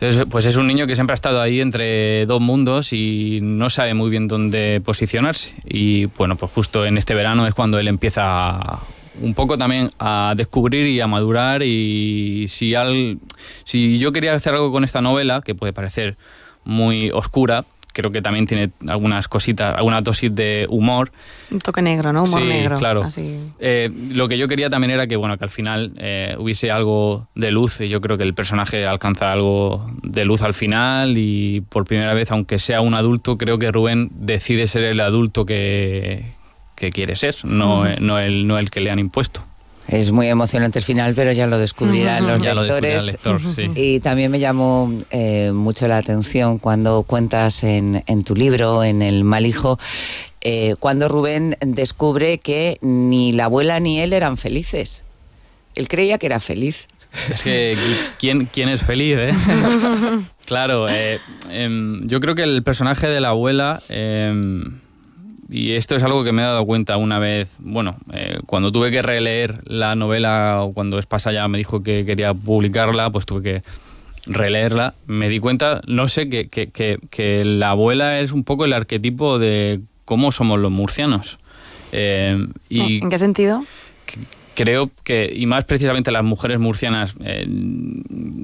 Entonces, pues es un niño que siempre ha estado ahí entre dos mundos y no sabe muy bien dónde posicionarse. Y bueno, pues justo en este verano es cuando él empieza un poco también a descubrir y a madurar y si, al, si yo quería hacer algo con esta novela, que puede parecer muy oscura, creo que también tiene algunas cositas, alguna dosis de humor. Un toque negro, ¿no? Humor Sí, negro. claro. Así. Eh, lo que yo quería también era que, bueno, que al final eh, hubiese algo de luz y yo creo que el personaje alcanza algo de luz al final y por primera vez, aunque sea un adulto, creo que Rubén decide ser el adulto que, que quiere ser, no, eh, no, el, no el que le han impuesto. Es muy emocionante el final, pero ya lo descubrirán los Ya lo descubrirá el lectores. lector, sí. Y también me llamó eh, mucho la atención cuando cuentas en, en tu libro, en El mal hijo, eh, cuando Rubén descubre que ni la abuela ni él eran felices. Él creía que era feliz. Es que ¿quién, quién es feliz, eh? Claro, eh, em, yo creo que el personaje de la abuela, em, y esto es algo que me he dado cuenta una vez, bueno, eh, cuando tuve que releer la novela, o cuando Espasa ya me dijo que quería publicarla, pues tuve que releerla, me di cuenta, no sé, que, que, que, que la abuela es un poco el arquetipo de cómo somos los murcianos. Eh, y ¿En qué sentido? creo que, y más precisamente las mujeres murcianas, eh,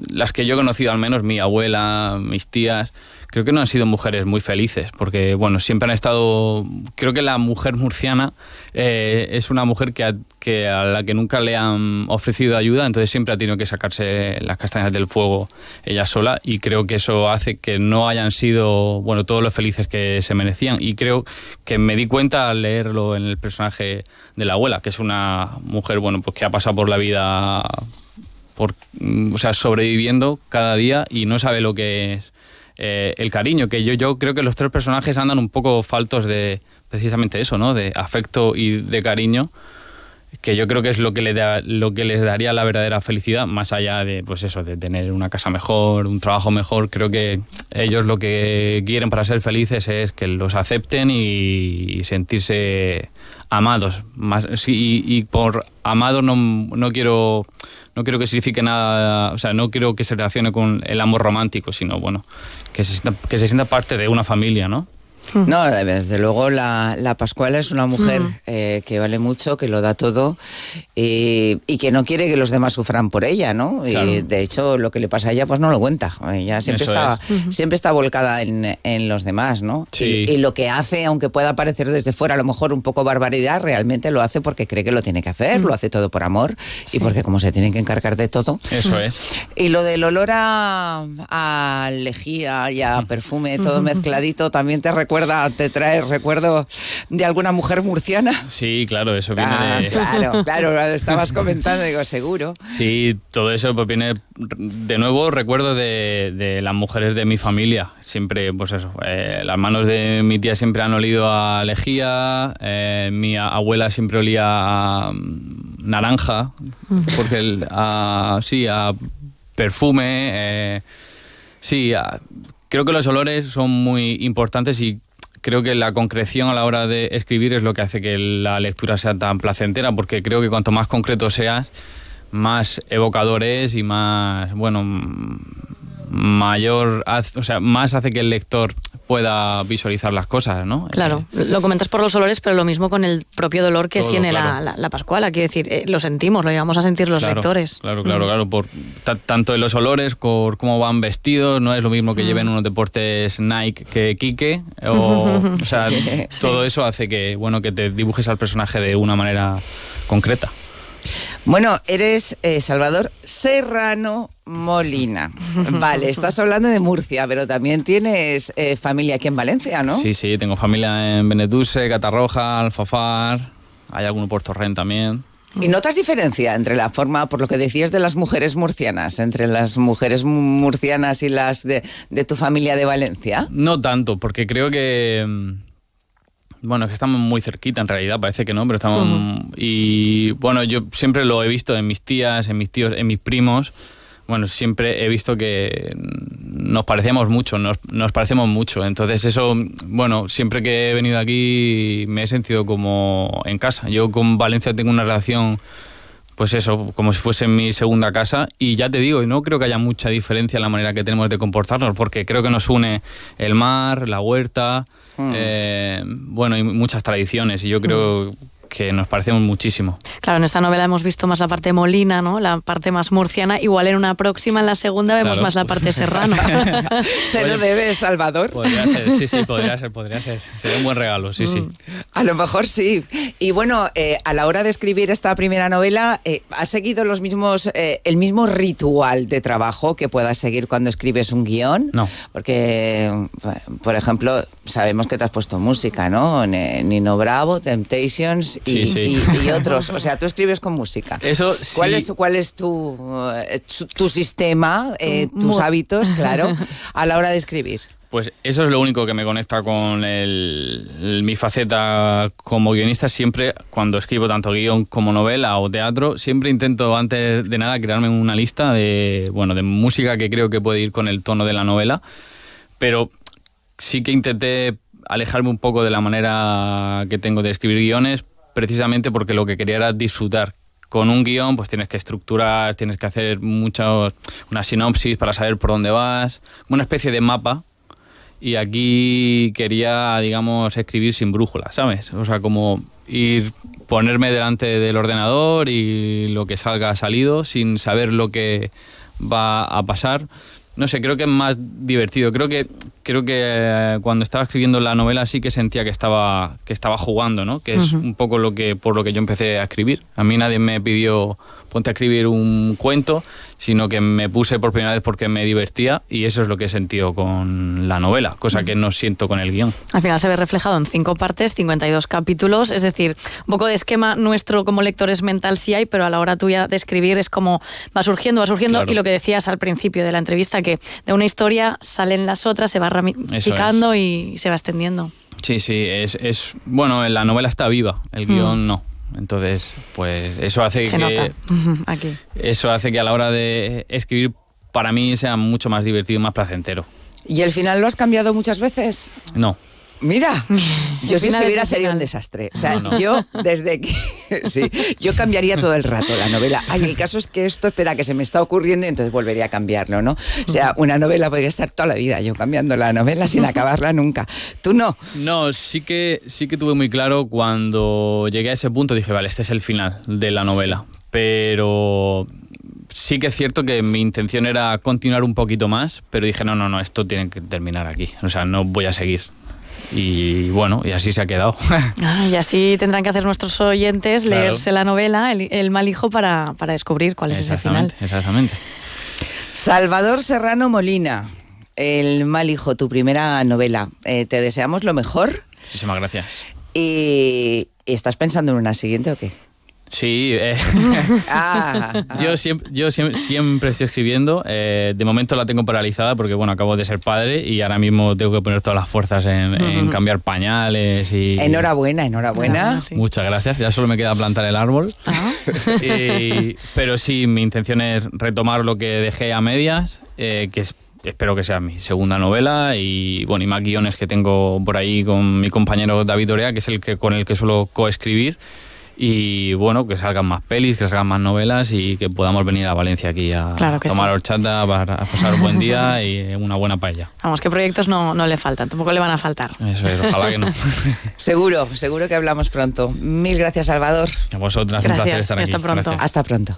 las que yo he conocido al menos, mi abuela, mis tías, creo que no han sido mujeres muy felices, porque bueno, siempre han estado, creo que la mujer murciana eh, es una mujer que a, que a la que nunca le han ofrecido ayuda, entonces siempre ha tenido que sacarse las castañas del fuego ella sola y creo que eso hace que no hayan sido, bueno, todos los felices que se merecían. Y creo que me di cuenta al leerlo en el personaje de la abuela, que es una mujer, bueno, pues que ha pasado por la vida por, o sea, sobreviviendo cada día y no sabe lo que es eh, el cariño, que yo, yo creo que los tres personajes andan un poco faltos de precisamente eso, ¿no? De afecto y de cariño, que yo creo que es lo que, le da, lo que les daría la verdadera felicidad, más allá de, pues eso, de tener una casa mejor, un trabajo mejor, creo que ellos lo que quieren para ser felices es que los acepten y sentirse amados. Más, y, y por amado no, no quiero no quiero que signifique nada, o sea, no quiero que se relacione con el amor romántico, sino bueno, que se sienta, que se sienta parte de una familia, ¿no? No, desde luego la, la Pascuala es una mujer Mm. eh, que vale mucho, que lo da todo y, y que no quiere que los demás sufran por ella, ¿no? Claro. Y de hecho lo que le pasa a ella pues no lo cuenta. Ella siempre Eso está, es. Siempre está volcada en, en los demás, ¿no? Sí. Y, y lo que hace, aunque pueda parecer desde fuera a lo mejor un poco barbaridad, realmente lo hace porque cree que lo tiene que hacer, lo hace todo por amor y porque como se tienen que encargar de todo. Eso es. Y lo del olor a, a lejía y a perfume todo mezcladito también te recuerda, te trae recuerdo de alguna mujer murciana. Sí, claro, eso viene Ah, de... claro, claro, lo estabas comentando, digo, seguro. Sí, todo eso pues viene de nuevo recuerdo de, de las mujeres de mi familia. Siempre, pues eso, eh, las manos de mi tía siempre han olido a lejía, eh, mi abuela siempre olía a mm, naranja, porque el- a, sí, a perfume, eh, sí, a- creo que los olores son muy importantes y creo que la concreción a la hora de escribir es lo que hace que la lectura sea tan placentera, porque creo que cuanto más concreto seas, más evocador es y más, bueno, mayor, o sea, más hace que el lector pueda visualizar las cosas, ¿no? Claro, lo comentas por los olores, pero lo mismo con el propio dolor que Todo, tiene la, claro. la, la Pascuala. Quiero decir, eh, lo sentimos, lo llevamos a sentir los Claro, lectores. Claro, claro, Mm. claro. Por, ta- tanto en los olores, por cómo van vestidos, no es lo mismo que Mm. lleven unos deportes Nike que Quique. O, o sea, Sí. todo eso hace que, bueno, que te dibujes al personaje de una manera concreta. Bueno, eres eh, Salvador Serrano Molina. Vale, estás hablando de Murcia, pero también tienes eh, familia aquí en Valencia, ¿no? Sí, sí, tengo familia en Benetús, Catarroja, Alfafar, hay alguno por Torrent también. ¿Y notas diferencia entre la forma, por lo que decías de las mujeres murcianas, entre las mujeres mu- murcianas y las de, de tu familia de Valencia? No tanto, porque creo que. mm, Bueno, es que estamos muy cerquita en realidad, parece que no, pero estamos. Ujú. Y bueno, yo siempre lo he visto en mis tías, en mis tíos, en mis primos. Bueno, siempre he visto que nos parecemos mucho, nos, nos parecemos mucho. Entonces, eso, bueno, siempre que he venido aquí me he sentido como en casa. Yo con Valencia tengo una relación pues eso, como si fuese mi segunda casa. Y ya te digo, y no creo que haya mucha diferencia en la manera que tenemos de comportarnos, porque creo que nos une el mar, la huerta, Mm. eh, bueno, y muchas tradiciones. Y yo creo que nos parecemos muchísimo. Claro, en esta novela hemos visto más la parte molina, ¿no? La parte más murciana. Igual en una próxima, en la segunda, vemos Claro. más la parte serrano. Se lo debes, Salvador. Podría ser, sí, sí, podría ser, podría ser. Sería un buen regalo, sí, sí. A lo mejor sí. Y bueno, eh, a la hora de escribir esta primera novela, eh, ¿has seguido los mismos, eh, el mismo ritual de trabajo que puedas seguir cuando escribes un guion? No. Porque, por ejemplo, sabemos que te has puesto música, ¿no? Nino Bravo, Temptations y, Sí, sí. y- y otros. O sea, tú escribes con música. Eso ¿Cuál sí. es, cuál es tu, eh, tu, tu sistema, eh, tus hábitos, claro, a la hora de escribir? Pues eso es lo único que me conecta con el- el- mi faceta como guionista. Siempre, cuando escribo tanto guion como novela o teatro, siempre intento antes de nada crearme una lista de, bueno, de música que creo que puede ir con el tono de la novela. Pero sí que intenté alejarme un poco de la manera que tengo de escribir guiones, precisamente porque lo que quería era disfrutar. Con un guion, pues tienes que estructurar, tienes que hacer mucho, una sinopsis para saber por dónde vas, una especie de mapa y aquí quería, digamos, escribir sin brújula, ¿sabes? O sea, como ir, ponerme delante del ordenador y lo que salga ha salido sin saber lo que va a pasar. No sé, creo que es más divertido. Creo que creo que eh, cuando estaba escribiendo la novela sí que sentía que estaba que estaba jugando, ¿no? Que es un poco lo que por lo que yo empecé a escribir. A mí nadie me pidió ponte a escribir un cuento, sino que me puse por primera vez porque me divertía y eso es lo que he sentido con la novela, cosa que no siento con el guion. Al final se ve reflejado en cinco partes, 52 capítulos, es decir, un poco de esquema nuestro como lectores mental sí hay, pero a la hora tuya de escribir es como va surgiendo, va surgiendo, Claro. y lo que decías al principio de la entrevista, que de una historia salen las otras, se va ramificando y se va extendiendo. Sí, sí, es, es bueno, la novela está viva, el Mm. guion no. Entonces, pues eso hace Se que nota aquí. eso hace que a la hora de escribir para mí sea mucho más divertido y más placentero. ¿Y el final lo has cambiado muchas veces? No. Mira, yo si final escribiera es el sería un desastre. O sea, No, no. yo desde que... sí, yo cambiaría todo el rato la novela. Ay, el caso es que esto, espera, que se me está ocurriendo y entonces volvería a cambiarlo, ¿no? O sea, una novela podría estar toda la vida yo cambiando la novela sin acabarla nunca. Tú no. No, sí que, sí que tuve muy claro cuando llegué a ese punto, dije, vale, este es el final de la novela. Pero sí que es cierto que mi intención era continuar un poquito más, pero dije, no, no, no, esto tiene que terminar aquí. O sea, no voy a seguir. Y bueno, y así se ha quedado. Ah, y así tendrán que hacer nuestros oyentes Claro. leerse la novela, El, el mal hijo, para, para descubrir cuál es ese final. exactamente, exactamente. Salvador Serrano Molina, El mal hijo, tu primera novela. Eh, te deseamos lo mejor Muchísimas gracias. y... ¿y ¿Estás pensando en una siguiente o qué? Sí, eh, Ah, yo, siempre, yo siem- siempre estoy escribiendo. eh, de momento la tengo paralizada porque, bueno, acabo de ser padre y ahora mismo tengo que poner todas las fuerzas en, cambiar pañales y... enhorabuena, enhorabuena. Muchas gracias. Ya solo me queda plantar el árbol. Y- pero sí, mi intención es retomar lo que dejé a medias, eh, que es- espero que sea mi segunda novela y bueno y más guiones que tengo por ahí con mi compañero David Orea, que es el que con el que suelo coescribir. Y bueno, que salgan más pelis, que salgan más novelas y que podamos venir a Valencia aquí a Claro que tomar sí. horchata, para pasar un buen día y una buena paella. Vamos, que proyectos no, no le faltan, tampoco le van a faltar. Eso es, ojalá que no. Seguro, seguro que hablamos pronto. Mil gracias, Salvador. A vosotras, un placer estar aquí. Gracias. Hasta pronto.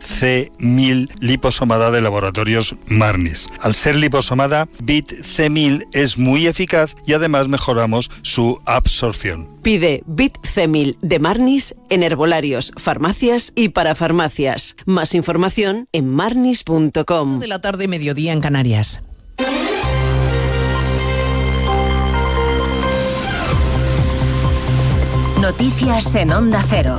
C1000 liposomada de laboratorios Marnis. Al ser liposomada, BIT C1000 es muy eficaz y además mejoramos su absorción. Pide BIT C1000 de Marnis en herbolarios, farmacias y para farmacias. Más información en marnis.com. De la tarde, mediodía en Canarias. Noticias en Onda Cero.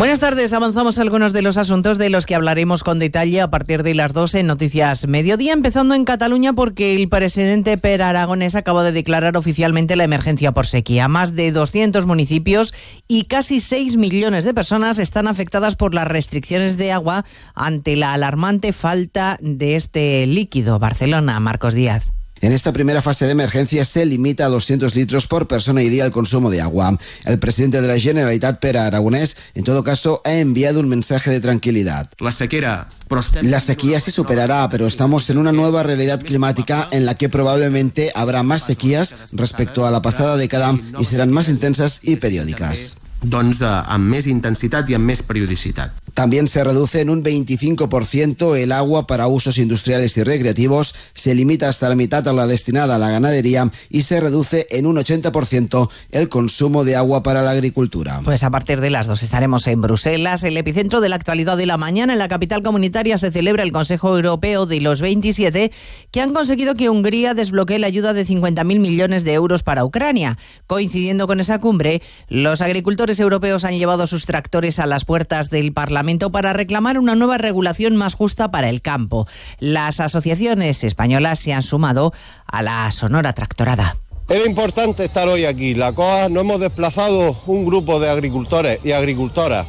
Buenas tardes, avanzamos algunos de los asuntos de los que hablaremos con detalle a partir de las 12 en Noticias Mediodía, empezando en Cataluña porque el presidente Per Aragonés acaba de declarar oficialmente la emergencia por sequía. Más de 200 municipios y casi 6 millones de personas están afectadas por las restricciones de agua ante la alarmante falta de este líquido. Barcelona, Marcos Díaz. En esta primera fase de emergencia se limita a 200 litros por persona y día el consumo de agua. El presidente de la Generalitat, Pere Aragonés, en todo caso, ha enviado un mensaje de tranquilidad. La sequera la sequía se superará, pero estamos en una nueva realidad climática en la que probablemente habrá más sequías respecto a la pasada década y serán más intensas y periódicas. doncs, eh, amb més intensitat i amb més periodicitat. También se reduce en un 25% el agua para usos industriales y recreativos, se limita hasta la mitad a la destinada a la ganadería y se reduce en un 80% el consumo de agua para la agricultura. Pues a partir de las dos estaremos en Bruselas, el epicentro de la actualidad de la mañana. En la capital comunitaria se celebra el Consejo Europeo de los 27 que han conseguido que Hungría desbloquee la ayuda de 50.000 millones de euros para Ucrania. Coincidiendo con esa cumbre, los agricultores europeos han llevado sus tractores a las puertas del Parlamento para reclamar una nueva regulación más justa para el campo. Las asociaciones españolas se han sumado a la sonora tractorada. Era importante estar hoy aquí. La COA nos hemos desplazado un grupo de agricultores y agricultoras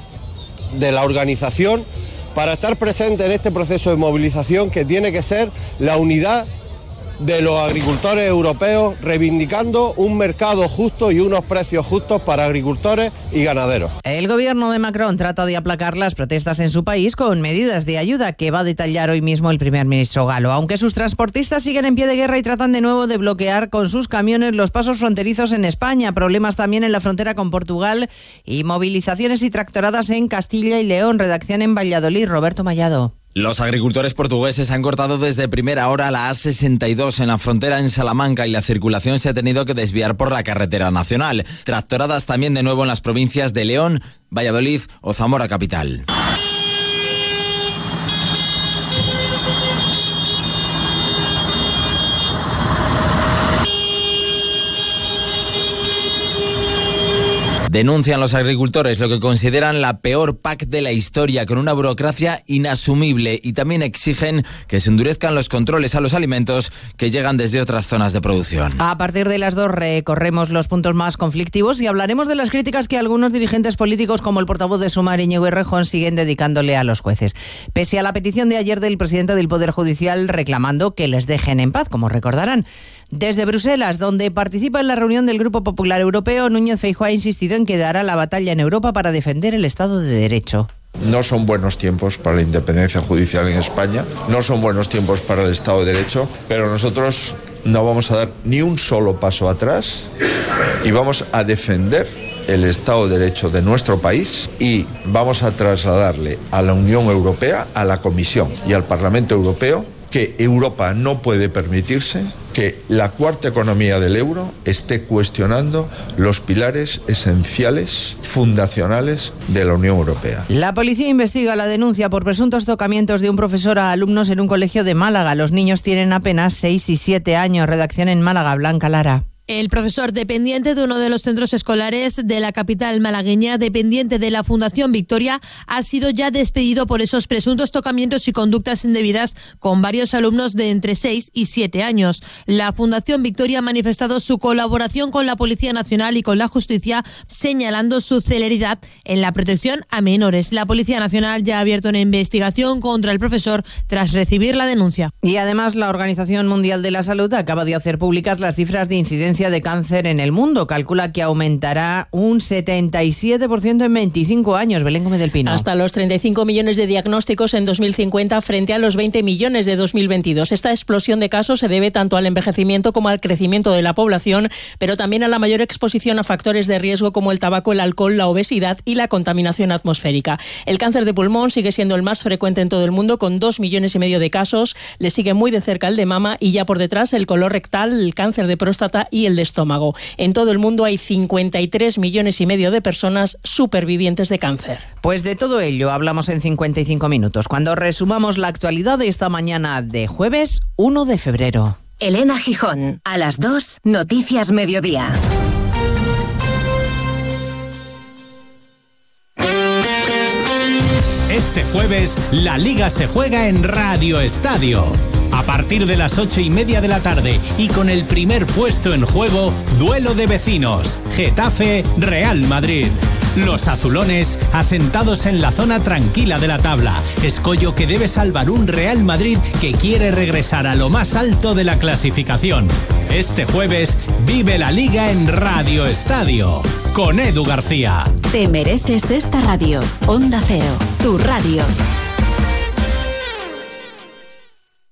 de la organización para estar presentes en este proceso de movilización que tiene que ser la unidad de los agricultores europeos reivindicando un mercado justo y unos precios justos para agricultores y ganaderos. El gobierno de Macron trata de aplacar las protestas en su país con medidas de ayuda que va a detallar hoy mismo el primer ministro galo. Aunque sus transportistas siguen en pie de guerra y tratan de nuevo de bloquear con sus camiones los pasos fronterizos en España, problemas también en la frontera con Portugal y movilizaciones y tractoradas en Castilla y León. Redacción en Valladolid, Roberto Mallado. Los agricultores portugueses han cortado desde primera hora la A62 en la frontera en Salamanca y la circulación se ha tenido que desviar por la carretera nacional. Tractoradas también de nuevo en las provincias de León, Valladolid o Zamora capital. Denuncian los agricultores lo que consideran la peor PAC de la historia, con una burocracia inasumible y también exigen que se endurezcan los controles a los alimentos que llegan desde otras zonas de producción. A partir de las dos recorremos los puntos más conflictivos y hablaremos de las críticas que algunos dirigentes políticos, como el portavoz de Sumar, Íñigo Errejón, siguen dedicándole a los jueces. Pese a la petición de ayer del presidente del Poder Judicial reclamando que les dejen en paz, como recordarán. Desde Bruselas, donde participa en la reunión del Grupo Popular Europeo, Núñez Feijóo ha insistido en que dará la batalla en Europa para defender el Estado de Derecho. No son buenos tiempos para la independencia judicial en España, no son buenos tiempos para el Estado de Derecho, pero nosotros no vamos a dar ni un solo paso atrás y vamos a defender el Estado de Derecho de nuestro país y vamos a trasladarle a la Unión Europea, a la Comisión y al Parlamento Europeo que Europa no puede permitirse que la cuarta economía del euro esté cuestionando los pilares esenciales, fundacionales de la Unión Europea. La policía investiga la denuncia por presuntos tocamientos de un profesor a alumnos en un colegio de Málaga. Los niños tienen apenas 6 y 7 años. Redacción en Málaga, Blanca Lara. El profesor dependiente de uno de los centros escolares de la capital malagueña, dependiente de la Fundación Victoria, ha sido ya despedido por esos presuntos tocamientos y conductas indebidas con varios alumnos de entre 6 y 7 años. La Fundación Victoria ha manifestado su colaboración con la Policía Nacional y con la Justicia, señalando su celeridad en la protección a menores. La Policía Nacional ya ha abierto una investigación contra el profesor tras recibir la denuncia. Y además, la Organización Mundial de la Salud acaba de hacer públicas las cifras de incidencia incidencia de cáncer en el mundo. Calcula que aumentará un 77% en 25 años. Belén Gómez del Pino. Hasta los 35 millones de diagnósticos en 2050 frente a los 20 millones de 2022. Esta explosión de casos se debe tanto al envejecimiento como al crecimiento de la población, pero también a la mayor exposición a factores de riesgo como el tabaco, el alcohol, la obesidad y la contaminación atmosférica. El cáncer de pulmón sigue siendo el más frecuente en todo el mundo con 2 millones y medio de casos. Le sigue muy de cerca el de mama y ya por detrás el color rectal, el cáncer de próstata y el de estómago. En todo el mundo hay 53 millones y medio de personas supervivientes de cáncer. Pues de todo ello hablamos en 55 minutos, cuando resumamos la actualidad de esta mañana de jueves 1 de febrero. Elena Gijón, a las 2, Noticias Mediodía. Este jueves, la liga se juega en Radio Estadio. A partir de las ocho y media de la tarde y con el primer puesto en juego, duelo de vecinos, Getafe Real Madrid. Los azulones asentados en la zona tranquila de la tabla. Escollo que debe salvar un Real Madrid que quiere regresar a lo más alto de la clasificación. Este jueves vive la liga en Radio Estadio con Edu García. Te mereces esta radio. Onda Cero, tu radio.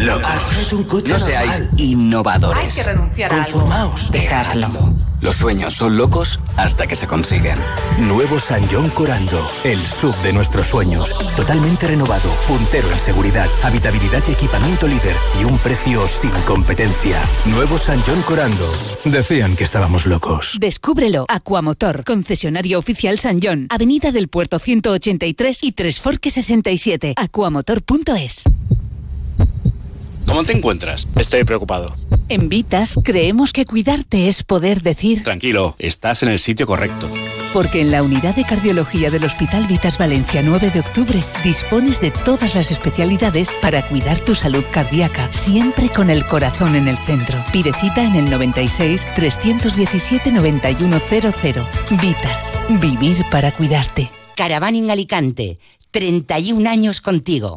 Locos. No seáis innovadores. Hay que renunciar a algo. Conformaos. Dejadlo. Los sueños son locos hasta que se consiguen. Nuevo San John Corando, el sub de nuestros sueños. Totalmente renovado, puntero en seguridad, habitabilidad y equipamiento líder y un precio sin competencia. Nuevo San John Corando. Decían que estábamos locos. Descúbrelo. Aquamotor, concesionario oficial San John, Avenida del Puerto 183 y Tres Forques 67. Aquamotor.es. ¿Cómo te encuentras? Estoy preocupado. En Vitas creemos que cuidarte es poder decir... Tranquilo, estás en el sitio correcto. Porque en la unidad de cardiología del Hospital Vitas Valencia 9 de octubre dispones de todas las especialidades para cuidar tu salud cardíaca, siempre con el corazón en el centro. Pide cita en el 96 317 9100. Vitas, vivir para cuidarte. Caravaning Alicante, 31 años contigo.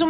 más o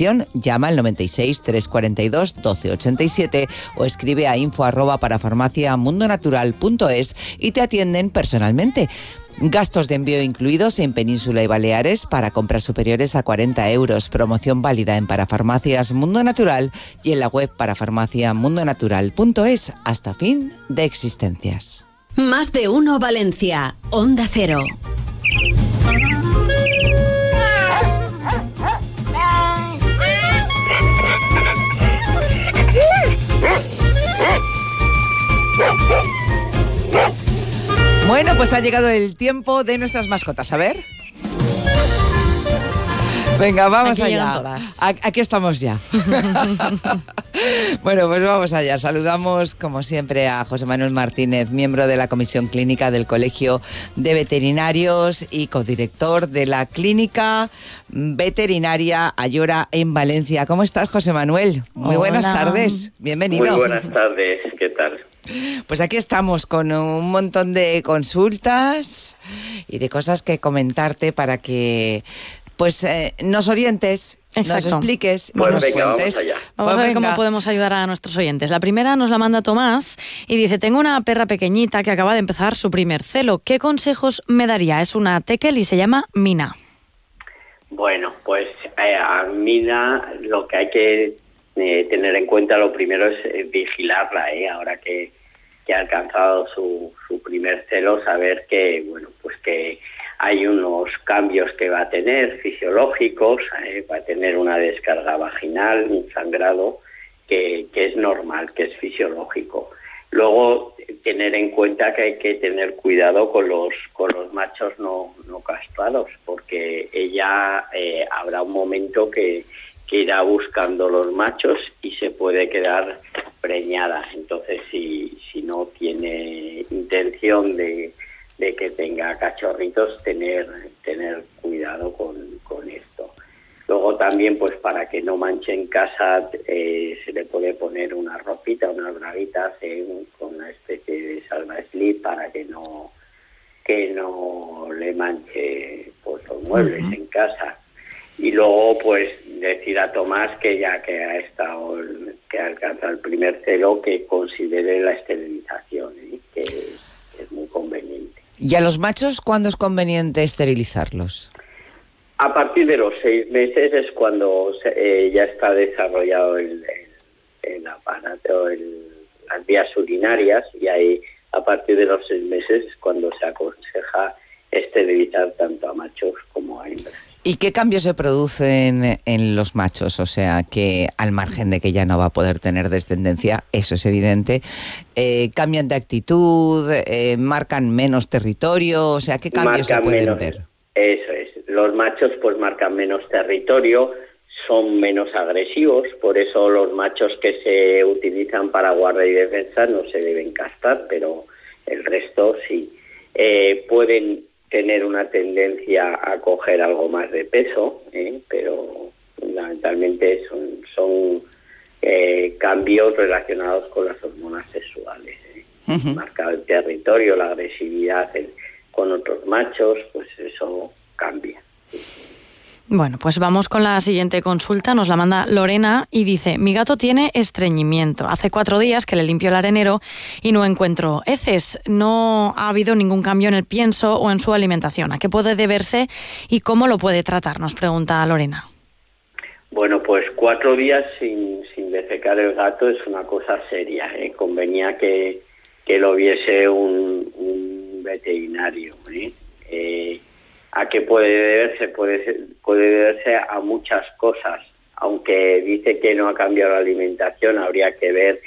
llama al 96 342 1287 o escribe a info arroba para farmacia mundonatural.es y te atienden personalmente. Gastos de envío incluidos en Península y Baleares para compras superiores a 40 euros. Promoción válida en Parafarmacias Mundo Natural y en la web parafarmaciamundonatural.es hasta fin de existencias. Más de uno Valencia. Onda Cero. Bueno, pues ha llegado el tiempo de nuestras mascotas. A ver. Venga, vamos Aquí allá. todas. Aquí estamos ya. bueno, pues vamos allá. Saludamos, como siempre, a José Manuel Martínez, miembro de la Comisión Clínica del Colegio de Veterinarios y codirector de la Clínica Veterinaria Ayora en Valencia. ¿Cómo estás, José Manuel? Muy buenas Hola. tardes. Bienvenido. Muy buenas tardes, ¿qué tal? Pues aquí estamos con un montón de consultas y de cosas que comentarte para que pues eh, nos orientes, nos expliques, Pues nos venga, vamos allá. Vamos Pues a ver cómo podemos ayudar a nuestros oyentes. La primera nos la manda Tomás y dice, tengo una perra pequeñita que acaba de empezar su primer celo. ¿Qué consejos me daría? Es una tekel y se llama Mina. Bueno, pues eh, a Mina lo que hay que eh, tener en cuenta lo primero es eh, vigilarla, ¿eh? ahora que, ha alcanzado su, su primer celo, saber que, bueno, pues que hay unos cambios que va a tener fisiológicos, eh, va a tener una descarga vaginal, un sangrado, que, que es normal, que es fisiológico. Luego, tener en cuenta que hay que tener cuidado con los, con los machos no, no castrados, porque ella eh, habrá un momento que, que irá buscando los machos y se puede quedar preñada. Entonces, si, si no tiene intención de, de que tenga cachorritos, tener, tener cuidado con, con esto. Luego también, pues para que no manche en casa, eh, se le puede poner una ropita, unas braguitas eh, con una especie de salva slip para que no que no le manche pues, los muebles en casa. Y luego, pues decir a Tomás que ya que ha estado, que ha alcanzado el primer celo, que considere la esterilización, ¿eh? que es muy conveniente. ¿Y a los machos cuándo es conveniente esterilizarlos? A partir de los seis meses es cuando se- eh, ya está desarrollado el, el- el aparato, el- las vías urinarias y ahí a partir de los seis meses es cuando se aconseja esterilizar tanto a machos como a hembras. ¿Y qué cambios se producen en los machos? O sea, que al margen de que ya no va a poder tener descendencia, eso es evidente, eh, cambian de actitud, eh, marcan menos territorio, o sea, ¿qué cambios se pueden menos- ver? Eso es. Los machos pues marcan menos territorio, son menos agresivos, por eso los machos que se utilizan para guarda y defensa no se deben castrar, pero el resto sí. Eh, pueden tener una tendencia a coger algo más de peso, ¿eh? pero fundamentalmente son, son eh, cambios relacionados con las hormonas sexuales. ¿eh? Marca el territorio, la agresividad con otros machos, pues eso cambia. Bueno, pues vamos con la siguiente consulta. Nos la manda Lorena y dice, mi gato tiene estreñimiento. Hace cuatro días que le limpio el arenero y no encuentro heces. No ha habido ningún cambio en el pienso o en su alimentación. ¿A qué puede deberse y cómo lo puede tratar? Nos pregunta Lorena. Bueno, pues cuatro días sin, sin defecar el gato es una cosa seria. ¿eh? Convenía que, que lo viese un, veterinario. ¿eh? Eh, ¿A qué puede deberse? Puede, puede deberse a muchas cosas. Aunque dice que no ha cambiado la alimentación, habría que ver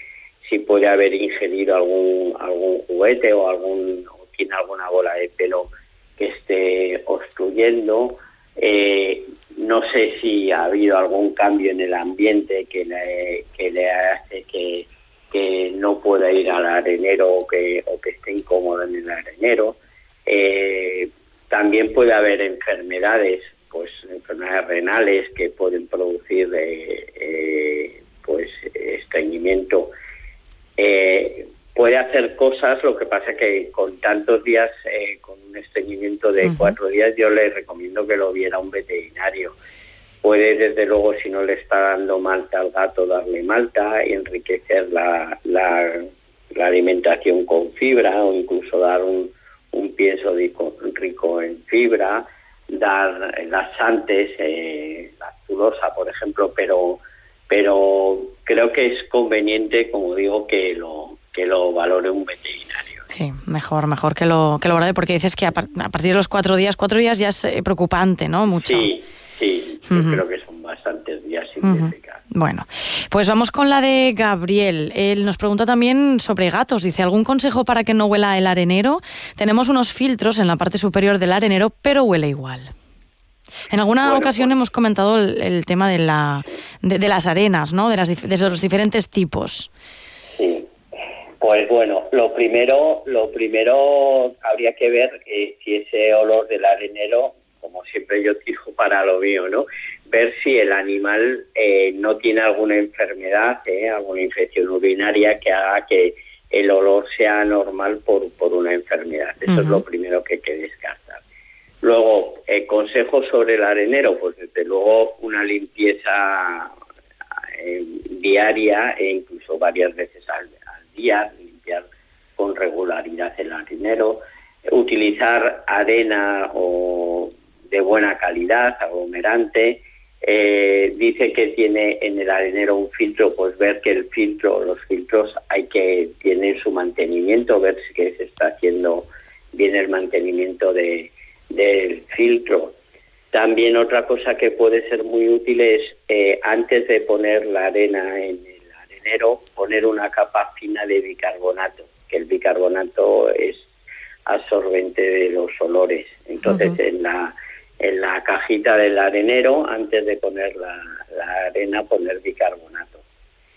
si puede haber ingerido algún, algún juguete o, algún, o tiene alguna bola de pelo que esté obstruyendo. Eh, no sé si ha habido algún cambio en el ambiente que le, que le hace que, que no pueda ir al arenero o que, o que esté incómodo en el arenero. Eh, también puede haber enfermedades, pues enfermedades renales que pueden producir eh, eh, pues estreñimiento. Eh, puede hacer cosas, lo que pasa que con tantos días, con un estreñimiento de cuatro días, yo le recomiendo que lo viera un veterinario. Puede, desde luego, si no le está dando malta al gato, darle malta y enriquecer la, la, la alimentación con fibra o incluso dar un, un pienso rico, rico en fibra, dar laxantes, eh, lactulosa, por ejemplo, pero pero creo que es conveniente, como digo, que lo que lo valore un veterinario. Sí, mejor, mejor que lo, que lo guarde porque dices que a, par- a partir de los cuatro días, cuatro días ya es eh, preocupante, ¿no? Mucho. Sí, sí, yo creo que son bastantes días sin. Bueno, pues vamos con la de Gabriel. Él nos pregunta también sobre gatos. Dice, ¿algún consejo para que no huela el arenero? Tenemos unos filtros en la parte superior del arenero, pero huele igual. En alguna Bueno, ocasión hemos comentado el, el tema de, la, de, de las arenas, ¿no? De, las, de los diferentes tipos. Sí. Pues bueno, lo primero, lo primero habría que ver eh, si ese olor del arenero, como siempre yo tiro para lo mío, ¿no? Ver si el animal eh, no tiene alguna enfermedad, eh, alguna infección urinaria que haga que el olor sea normal por, por una enfermedad. Eso es lo primero que hay que descartar. Luego, eh, consejos sobre el arenero, pues desde luego una limpieza eh, diaria e incluso varias veces al, al día, limpiar con regularidad el arenero, utilizar arena o de buena calidad, aglomerante. Eh, dice que tiene en el arenero un filtro, pues ver que el filtro, los filtros hay que tener su mantenimiento, ver si que se está haciendo bien el mantenimiento de, del filtro. También otra cosa que puede ser muy útil es eh, antes de poner la arena en el arenero, poner una capa fina de bicarbonato, que el bicarbonato es absorbente de los olores. Entonces, Ujú. en la en la cajita del arenero, antes de poner la, la arena, poner bicarbonato.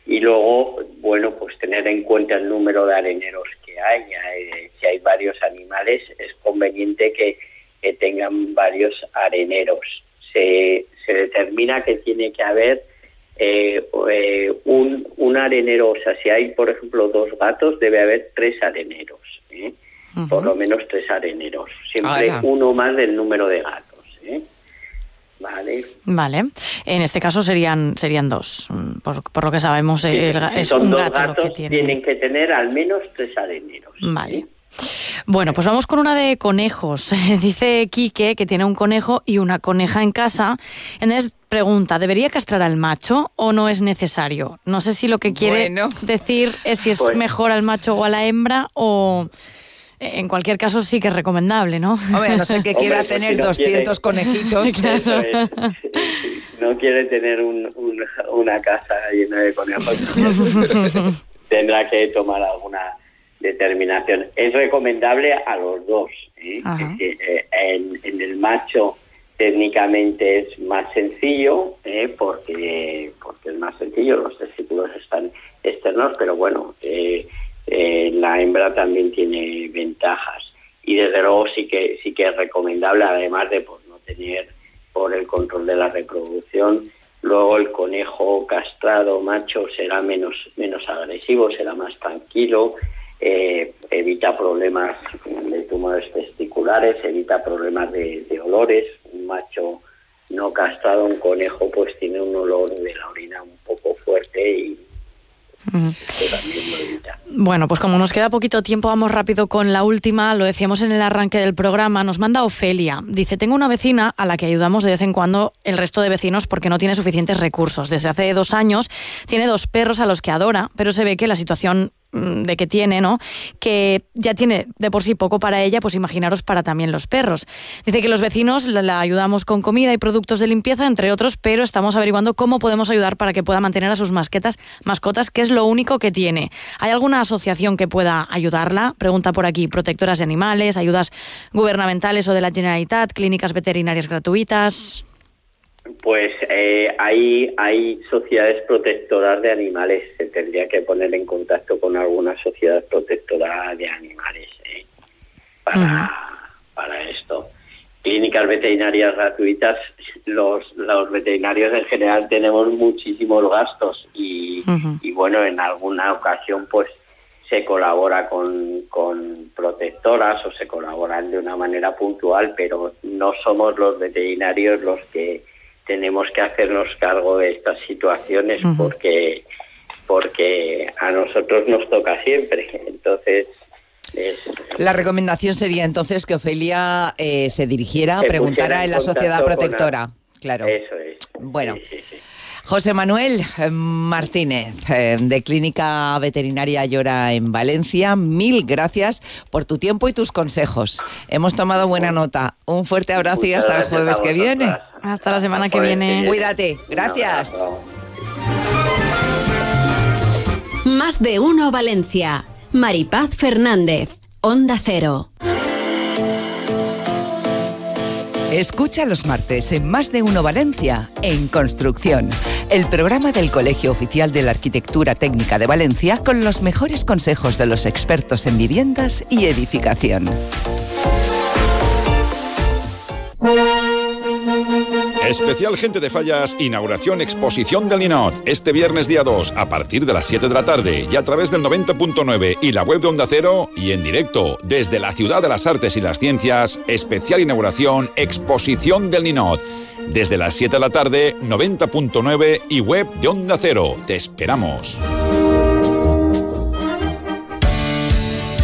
Y luego, bueno, pues tener en cuenta el número de areneros que hay. Eh, si hay varios animales, es conveniente que, que tengan varios areneros. Se, se determina que tiene que haber eh, eh, un, un arenero, o sea, si hay, por ejemplo, dos gatos, debe haber tres areneros. ¿eh? Por lo menos tres areneros. Siempre uno más del número de gatos. ¿Eh? Vale. Vale. En este caso serían serían dos. Por, por lo que sabemos, el es son un dos gato lo que tiene. tienen que tener al menos tres areneros. Vale. Bueno, pues vamos con una de conejos. Dice Quique que tiene un conejo y una coneja en casa. Entonces pregunta, ¿debería castrar al macho o no es necesario? No sé si lo que quiere Bueno. decir es si es Pues- mejor al macho o a la hembra o en cualquier caso sí que es recomendable, ¿no? Hombre, a no ser que quiera pues tener si no 200 conejitos. Eso es. Si no quiere tener un- un- una casa llena de conejos, tendrá que tomar alguna determinación. Es recomendable a los dos. ¿eh? Es eh, en, en el macho técnicamente es más sencillo ¿eh? porque porque es más sencillo, los testículos están externos, pero bueno, eh, eh, la hembra también tiene ventajas. Y desde luego sí que sí que es recomendable además de por no tener por el control de la reproducción luego el conejo castrado macho será menos menos agresivo será más tranquilo eh, evita problemas de tumores testiculares evita problemas de, de olores. Un macho no castrado un conejo pues tiene un olor de la orina un poco fuerte y Ujú. eso también lo evita Bueno, pues como nos queda poquito tiempo, vamos rápido con la última. Lo decíamos en el arranque del programa. Nos manda Ofelia. Dice, tengo una vecina a la que ayudamos de vez en cuando el resto de vecinos porque no tiene suficientes recursos. Desde hace dos años tiene dos perros a los que adora, pero se ve que la situación de que tiene, ¿no? Que ya tiene de por sí poco para ella, pues imaginaros para también los perros. Dice que los vecinos la, la ayudamos con comida y productos de limpieza, entre otros, pero estamos averiguando cómo podemos ayudar para que pueda mantener a sus masquetas, mascotas, que es lo único que tiene. ¿Hay alguna asociación que pueda ayudarla? Pregunta por aquí, protectoras de animales, ayudas gubernamentales o de la Generalitat, clínicas veterinarias gratuitas. Pues eh, hay, hay sociedades protectoras de animales. Se tendría que poner en contacto con alguna sociedad protectora de animales eh, para, para esto. Clínicas veterinarias gratuitas. Los, los veterinarios en general tenemos muchísimos gastos y, y bueno, en alguna ocasión pues se colabora con, con protectoras o se colaboran de una manera puntual, pero no somos los veterinarios los que tenemos que hacernos cargo de estas situaciones porque porque a nosotros nos toca siempre. Entonces, es, La recomendación sería entonces que Ofelia eh, se dirigiera, Se preguntara en en la sociedad protectora. Claro. Eso es. Bueno. José Manuel eh, Martínez, eh, de Clínica Veterinaria Llora en Valencia, mil gracias por tu tiempo y tus consejos. Hemos tomado buena nota. Un fuerte abrazo y hasta el jueves que viene. Hasta la semana que viene. Cuídate. Gracias. Más de uno Valencia. Maripaz Fernández. Onda Cero. Escucha los martes en Más de Uno Valencia, en Construcción, el programa del Colegio Oficial de la Arquitectura Técnica de Valencia con los mejores consejos de los expertos en viviendas y edificación. Especial Gente de Fallas, inauguración exposición del Ninot. Este viernes día 2, a partir de las 7 de la tarde y a través del 90.9 y la web de Onda Cero y en directo desde la Ciudad de las Artes y las Ciencias, especial inauguración exposición del Ninot. Desde las 7 de la tarde, 90.9 y web de Onda Cero. Te esperamos.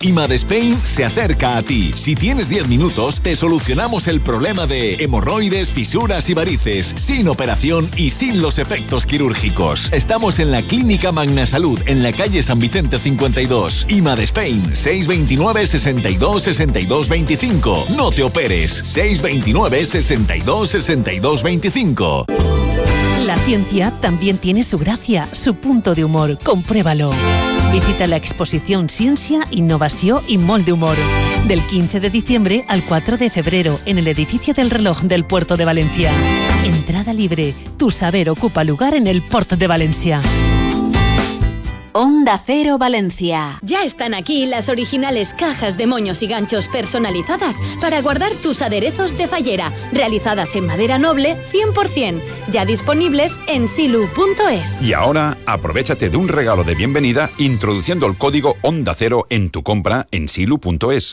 IMAD Spain se acerca a ti. Si tienes 10 minutos, te solucionamos el problema de hemorroides, fisuras y varices, sin operación y sin los efectos quirúrgicos. Estamos en la Clínica Magna Salud, en la calle San Vicente 52. IMAD Spain, 629 62 62 25. No te operes, 629 62 62 25. La ciencia también tiene su gracia, su punto de humor. Compruébalo. Visita la exposición Ciencia, Innovación y Molde Humor del 15 de diciembre al 4 de febrero en el edificio del reloj del Puerto de Valencia. Entrada libre. Tu saber ocupa lugar en el Puerto de Valencia. Onda Cero Valencia. Ya están aquí las originales cajas de moños y ganchos personalizadas para guardar tus aderezos de fallera, realizadas en madera noble 100%, ya disponibles en silu.es. Y ahora, aprovechate de un regalo de bienvenida introduciendo el código Onda Cero en tu compra en silu.es.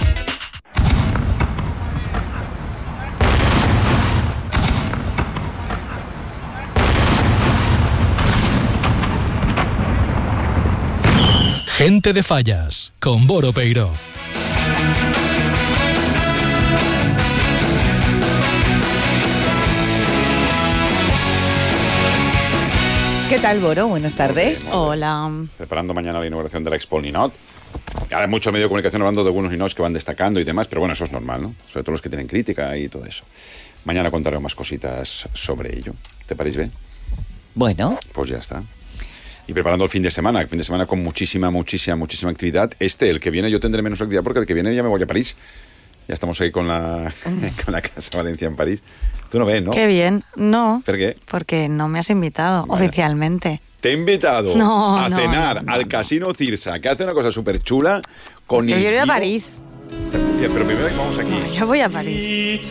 Gente de Fallas, con Boro Peiro. ¿Qué tal, Boro? Buenas tardes. Hola. Preparando mañana la inauguración de la Expo Ninot. Hay mucho medio de comunicación hablando de algunos Ninots que van destacando y demás, pero bueno, eso es normal, ¿no? Sobre todo los que tienen crítica y todo eso. Mañana contaré más cositas sobre ello. ¿Te parece bien? Bueno. Pues ya está. Y preparando el fin de semana, el fin de semana con muchísima, muchísima, muchísima actividad. Este, el que viene, yo tendré menos actividad porque el que viene ya me voy a París. Ya estamos ahí con la, con la Casa Valencia en París. Tú no ves, ¿no? Qué bien. No. ¿Por qué? Porque no me has invitado oficialmente. Te he invitado No, a no, cenar al Casino Cirsa, que hace una cosa súper chula con Yo quiero ir a París. Bien, pero primero vamos aquí. Yo voy a París.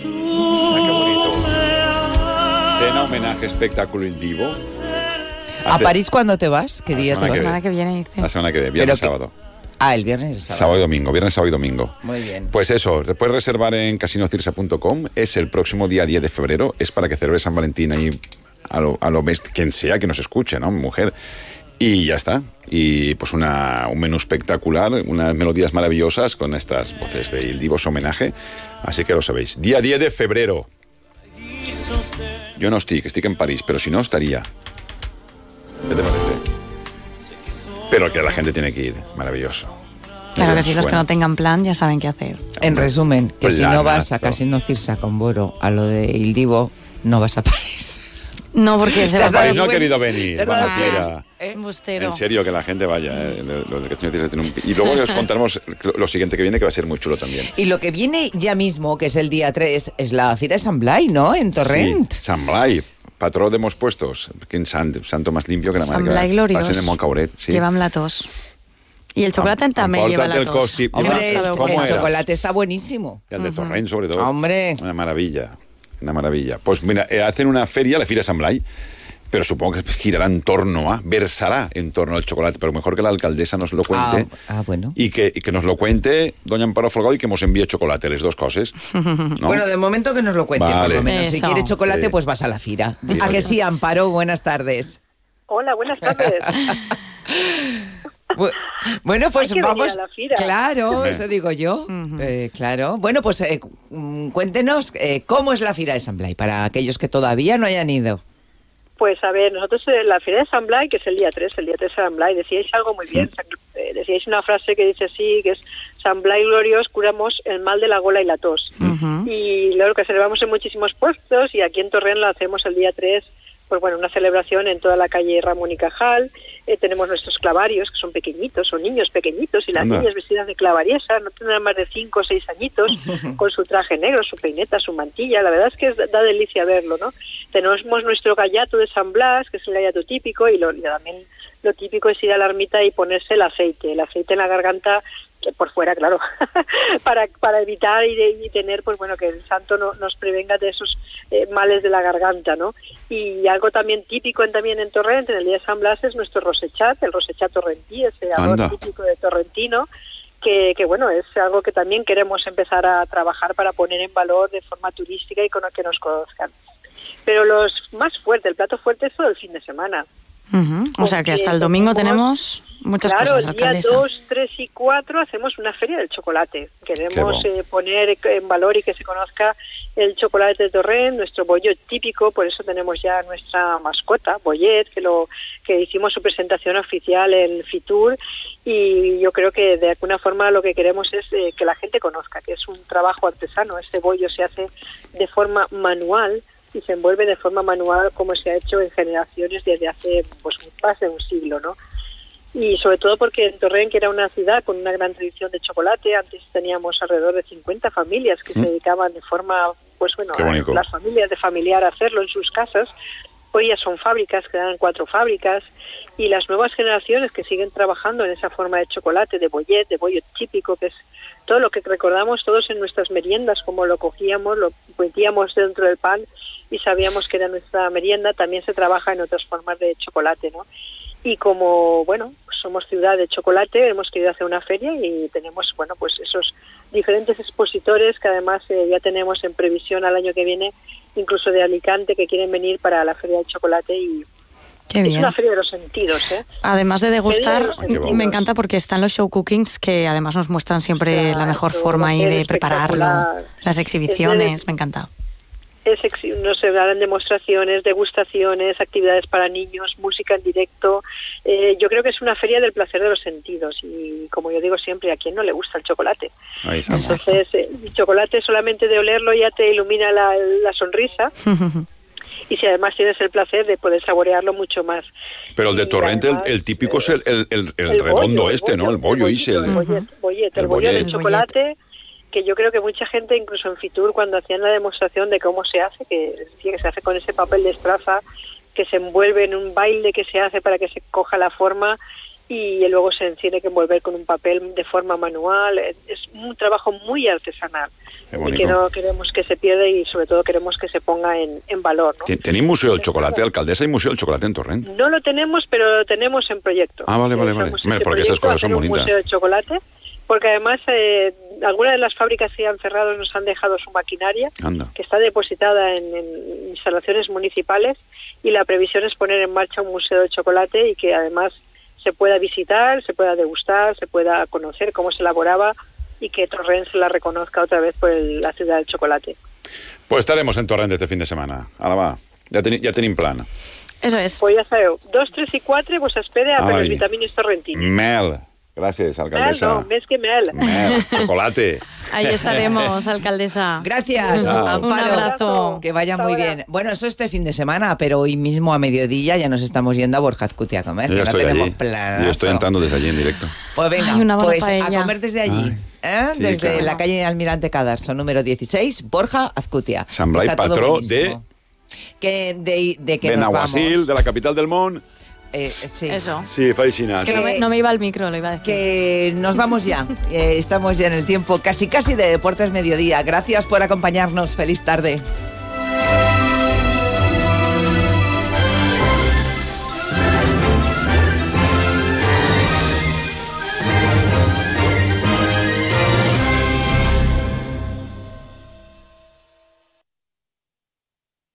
Cena, homenaje, espectáculo en vivo. ¿A Hace- París cuándo te vas? ¿Qué día te vas? que Semana que viene dice. La semana que viene, viernes, sábado. Ah, el viernes y el sábado. Sábado y domingo, viernes, sábado y domingo. Muy bien. Pues eso, puedes reservar en casinocirsa.com. Es el próximo día 10 de febrero. Es para que celebres San Valentín ahí a lo, a lo best, quien sea que nos escuche, ¿no? Mujer. Y ya está. Y pues una, un menú espectacular, unas melodías maravillosas con estas voces de Il Divos homenaje. Así que lo sabéis. Día 10 de febrero. Yo no estoy, que estoy en París, pero si no estaría. ¿Qué te parece? Pero que la gente tiene que ir. Maravilloso. Claro que sí, los que no tengan plan ya saben qué hacer. En resumen, que si no vas a Planazo. Casino Cirsa con Boro a lo de Il Divo, no vas a París. No, porque se va a país no ha querido venir. ¿Te has dado vampira. Embustero. En serio, que la gente vaya. eh, lo- lo que tiene un- Y luego os contaremos lo- siguiente que viene, que va a ser muy chulo también. Y lo que viene ya mismo, que es el día 3, es la Fira de San Blai, ¿no? En Torrent. Sí, Sant Blai, patró de molts puestos. Quin sant, santo más limpio que la Sant mar. Blai gloriós. Passen en Montcauret, sí. Llevan la tos. Y el chocolate también lleva la el tos. costi- Hombre, el, ¿Cómo- cómo el eras? chocolate está buenísimo. Y el de Torrent, sobre todo. Hombre. Una maravilla. Una maravilla. Pues mira, eh, hacen una feria, la Fira San Blai, pero supongo que girará en torno a, versará en torno al chocolate, pero mejor que la alcaldesa nos lo cuente. Ah, ah, bueno. Y que, y que nos lo cuente doña Amparo Folgado y que nos envíe chocolate, las dos cosas. ¿no? Bueno, de momento que nos lo cuente, Vale. por lo menos. Si Eso. quieres chocolate, Sí. pues vas a la Fira. Bien, ¿A que bien. sí, Amparo? Buenas tardes. Hola, buenas tardes. Bu- Bueno, pues Hay que venir vamos. a la Fira. Claro, eso digo yo. Eh, claro. Bueno, pues eh, mm, cuéntenos eh, cómo es la Fira de San Blai para aquellos que todavía no hayan ido. Pues a ver, nosotros en la Feria de San Blai, que es el día 3, el día 3 de San Blai, decíais algo muy bien. eh, decíais una frase que dice así, que es San Blai glorios curamos el mal de la gola y la tos. Y luego que celebramos en muchísimos puestos y aquí en Torrent lo hacemos el día 3, pues bueno, una celebración en toda la calle Ramón y Cajal. Eh, tenemos nuestros clavarios, que son pequeñitos, son niños pequeñitos, y las Anda. niñas vestidas de clavariesa, no tendrán más de 5 o 6 añitos, con su traje negro, su peineta, su mantilla. La verdad es que es- da delicia verlo, ¿no? Tenemos nuestro gallato de San Blas, que es el gallato típico, y, lo, y también lo típico es ir a la ermita y ponerse el aceite, el aceite en la garganta por fuera, claro, para, para evitar y, de- y tener, pues bueno, que el santo no, nos prevenga de esos eh, males de la garganta, ¿no? Y algo también típico en, también en Torrent, en el día de San Blas, es nuestro rosechat, el rosechat torrentí, ese Anda. ador típico de Torrentino, que, que, bueno, es algo que también queremos empezar a trabajar para poner en valor de forma turística y con que nos conozcan. Pero los más fuerte, el plato fuerte es todo el fin de semana. O sea que hasta el domingo tenemos- muchas claro, cosas, el día alcaldesa. 2, 3 y 4 hacemos una feria del chocolate. Queremos eh, poner en valor y que se conozca el chocolate de Torrent, nuestro bollo típico, por eso tenemos ya nuestra mascota, Bollet, que lo que hicimos su presentación oficial en Fitur y yo creo que de alguna forma lo que queremos es eh, que la gente conozca que es un trabajo artesano, este bollo se hace de forma manual y se envuelve de forma manual como se ha hecho en generaciones desde hace pues más de un siglo, ¿no? y sobre todo porque en Torrent, que era una ciudad con una gran tradición de chocolate, antes teníamos alrededor de 50 familias que se dedicaban de forma, pues bueno, bonito. las familias de familiar a hacerlo en sus casas. Hoy ya son fábricas, quedan cuatro fábricas y las nuevas generaciones que siguen trabajando en esa forma de chocolate, de bollet, de bollo típico, que es lo que recordamos todos en nuestras meriendas, como lo cogíamos, lo metíamos dentro del pan y sabíamos que era nuestra merienda, también se trabaja en otras formas de chocolate, ¿no? y como bueno somos ciudad de chocolate hemos querido hacer una feria y tenemos bueno pues esos diferentes expositores que además eh, ya tenemos en previsión al año que viene incluso de Alicante que quieren venir para la feria del chocolate y Qué es una feria de los sentidos ¿eh? Además de degustar, de me encanta porque están los show cookings que además nos muestran siempre la mejor forma ahí de prepararlo, las exhibiciones, me encanta. es no sé, harán demostraciones, degustaciones, actividades para niños, música en directo. Eh, yo creo que es una feria del placer de los sentidos y como yo digo siempre, ¿a quién no le gusta el chocolate? Ahí. Entonces, eh, el chocolate solamente de olerlo ya te ilumina la, la sonrisa y si además tienes el placer de poder saborearlo mucho más. Pero el de Torrente, el, además, el típico es el, el- el- el el redondo bollo, el este, ¿no? El bollo ese. El El, bollet, bollet, el el bollo de chocolate, que yo creo que mucha gente, incluso en Fitur, cuando hacían la demostración de cómo se hace, que, decía que se hace con ese papel de estraza, que se envuelve en un baile que se hace para que se coja la forma y luego se tiene que envolver con un papel de forma manual. Es un trabajo muy artesanal y que no queremos que se pierda y sobre todo queremos que se ponga en, en valor. ¿no? Ten- Tenéis Museo del Chocolate, alcaldesa, y Museo del Chocolate en Torrent. No lo tenemos, pero lo tenemos en proyecto. Ah, vale, vale, vale. En porque esas cosas son bonitas. museo de chocolate, porque además eh, algunas de las fábricas que han cerrado nos han dejado su maquinaria, Anda. que está depositada en, en instalaciones municipales, y la previsión es poner en marcha un museo de chocolate y que además se pueda visitar, se pueda degustar, se pueda conocer cómo se elaboraba y que Torrent se la reconozca otra vez por el- la ciudad del chocolate. Pues estaremos en Torrent este fin de setmana. Ara va, ja, teni, ja tenim plan. Eso es. Pues ya sabeu, 2, 3 i 4 vos espera Ah, per les vitamines torrentines. Mel, Gràcies, Mel, alcaldessa. no, més que mel. Mel, chocolate. Ahí estaremos, alcaldesa. Gracias, Chao. Amparo. Un abrazo. Que vaya muy bien. Bueno, eso este fin de semana, pero hoy mismo a mediodía ya nos estamos yendo a Borja Azcuti a comer. Yo que no estoy tenemos allí. planazo. Yo estoy entrando desde allí en directo. Pues venga, Ay, una buena pues a comer desde allí. ¿Eh? Sí, desde claro. la calle Almirante Cadarso, número 16, Borja Azcutia. Sant Blai, Está todo patró buenísimo. Que de, de que nos vamos. Benaguasil, de la capital del Món. Eh, sí. Eso. Sí, fa així anar. Es que no me, no me iba al micro, lo iba a decir. Que nos vamos ya. Eh, estamos ya en el tiempo casi casi de Deportes Mediodía. Gracias por acompañarnos. Feliz tarde.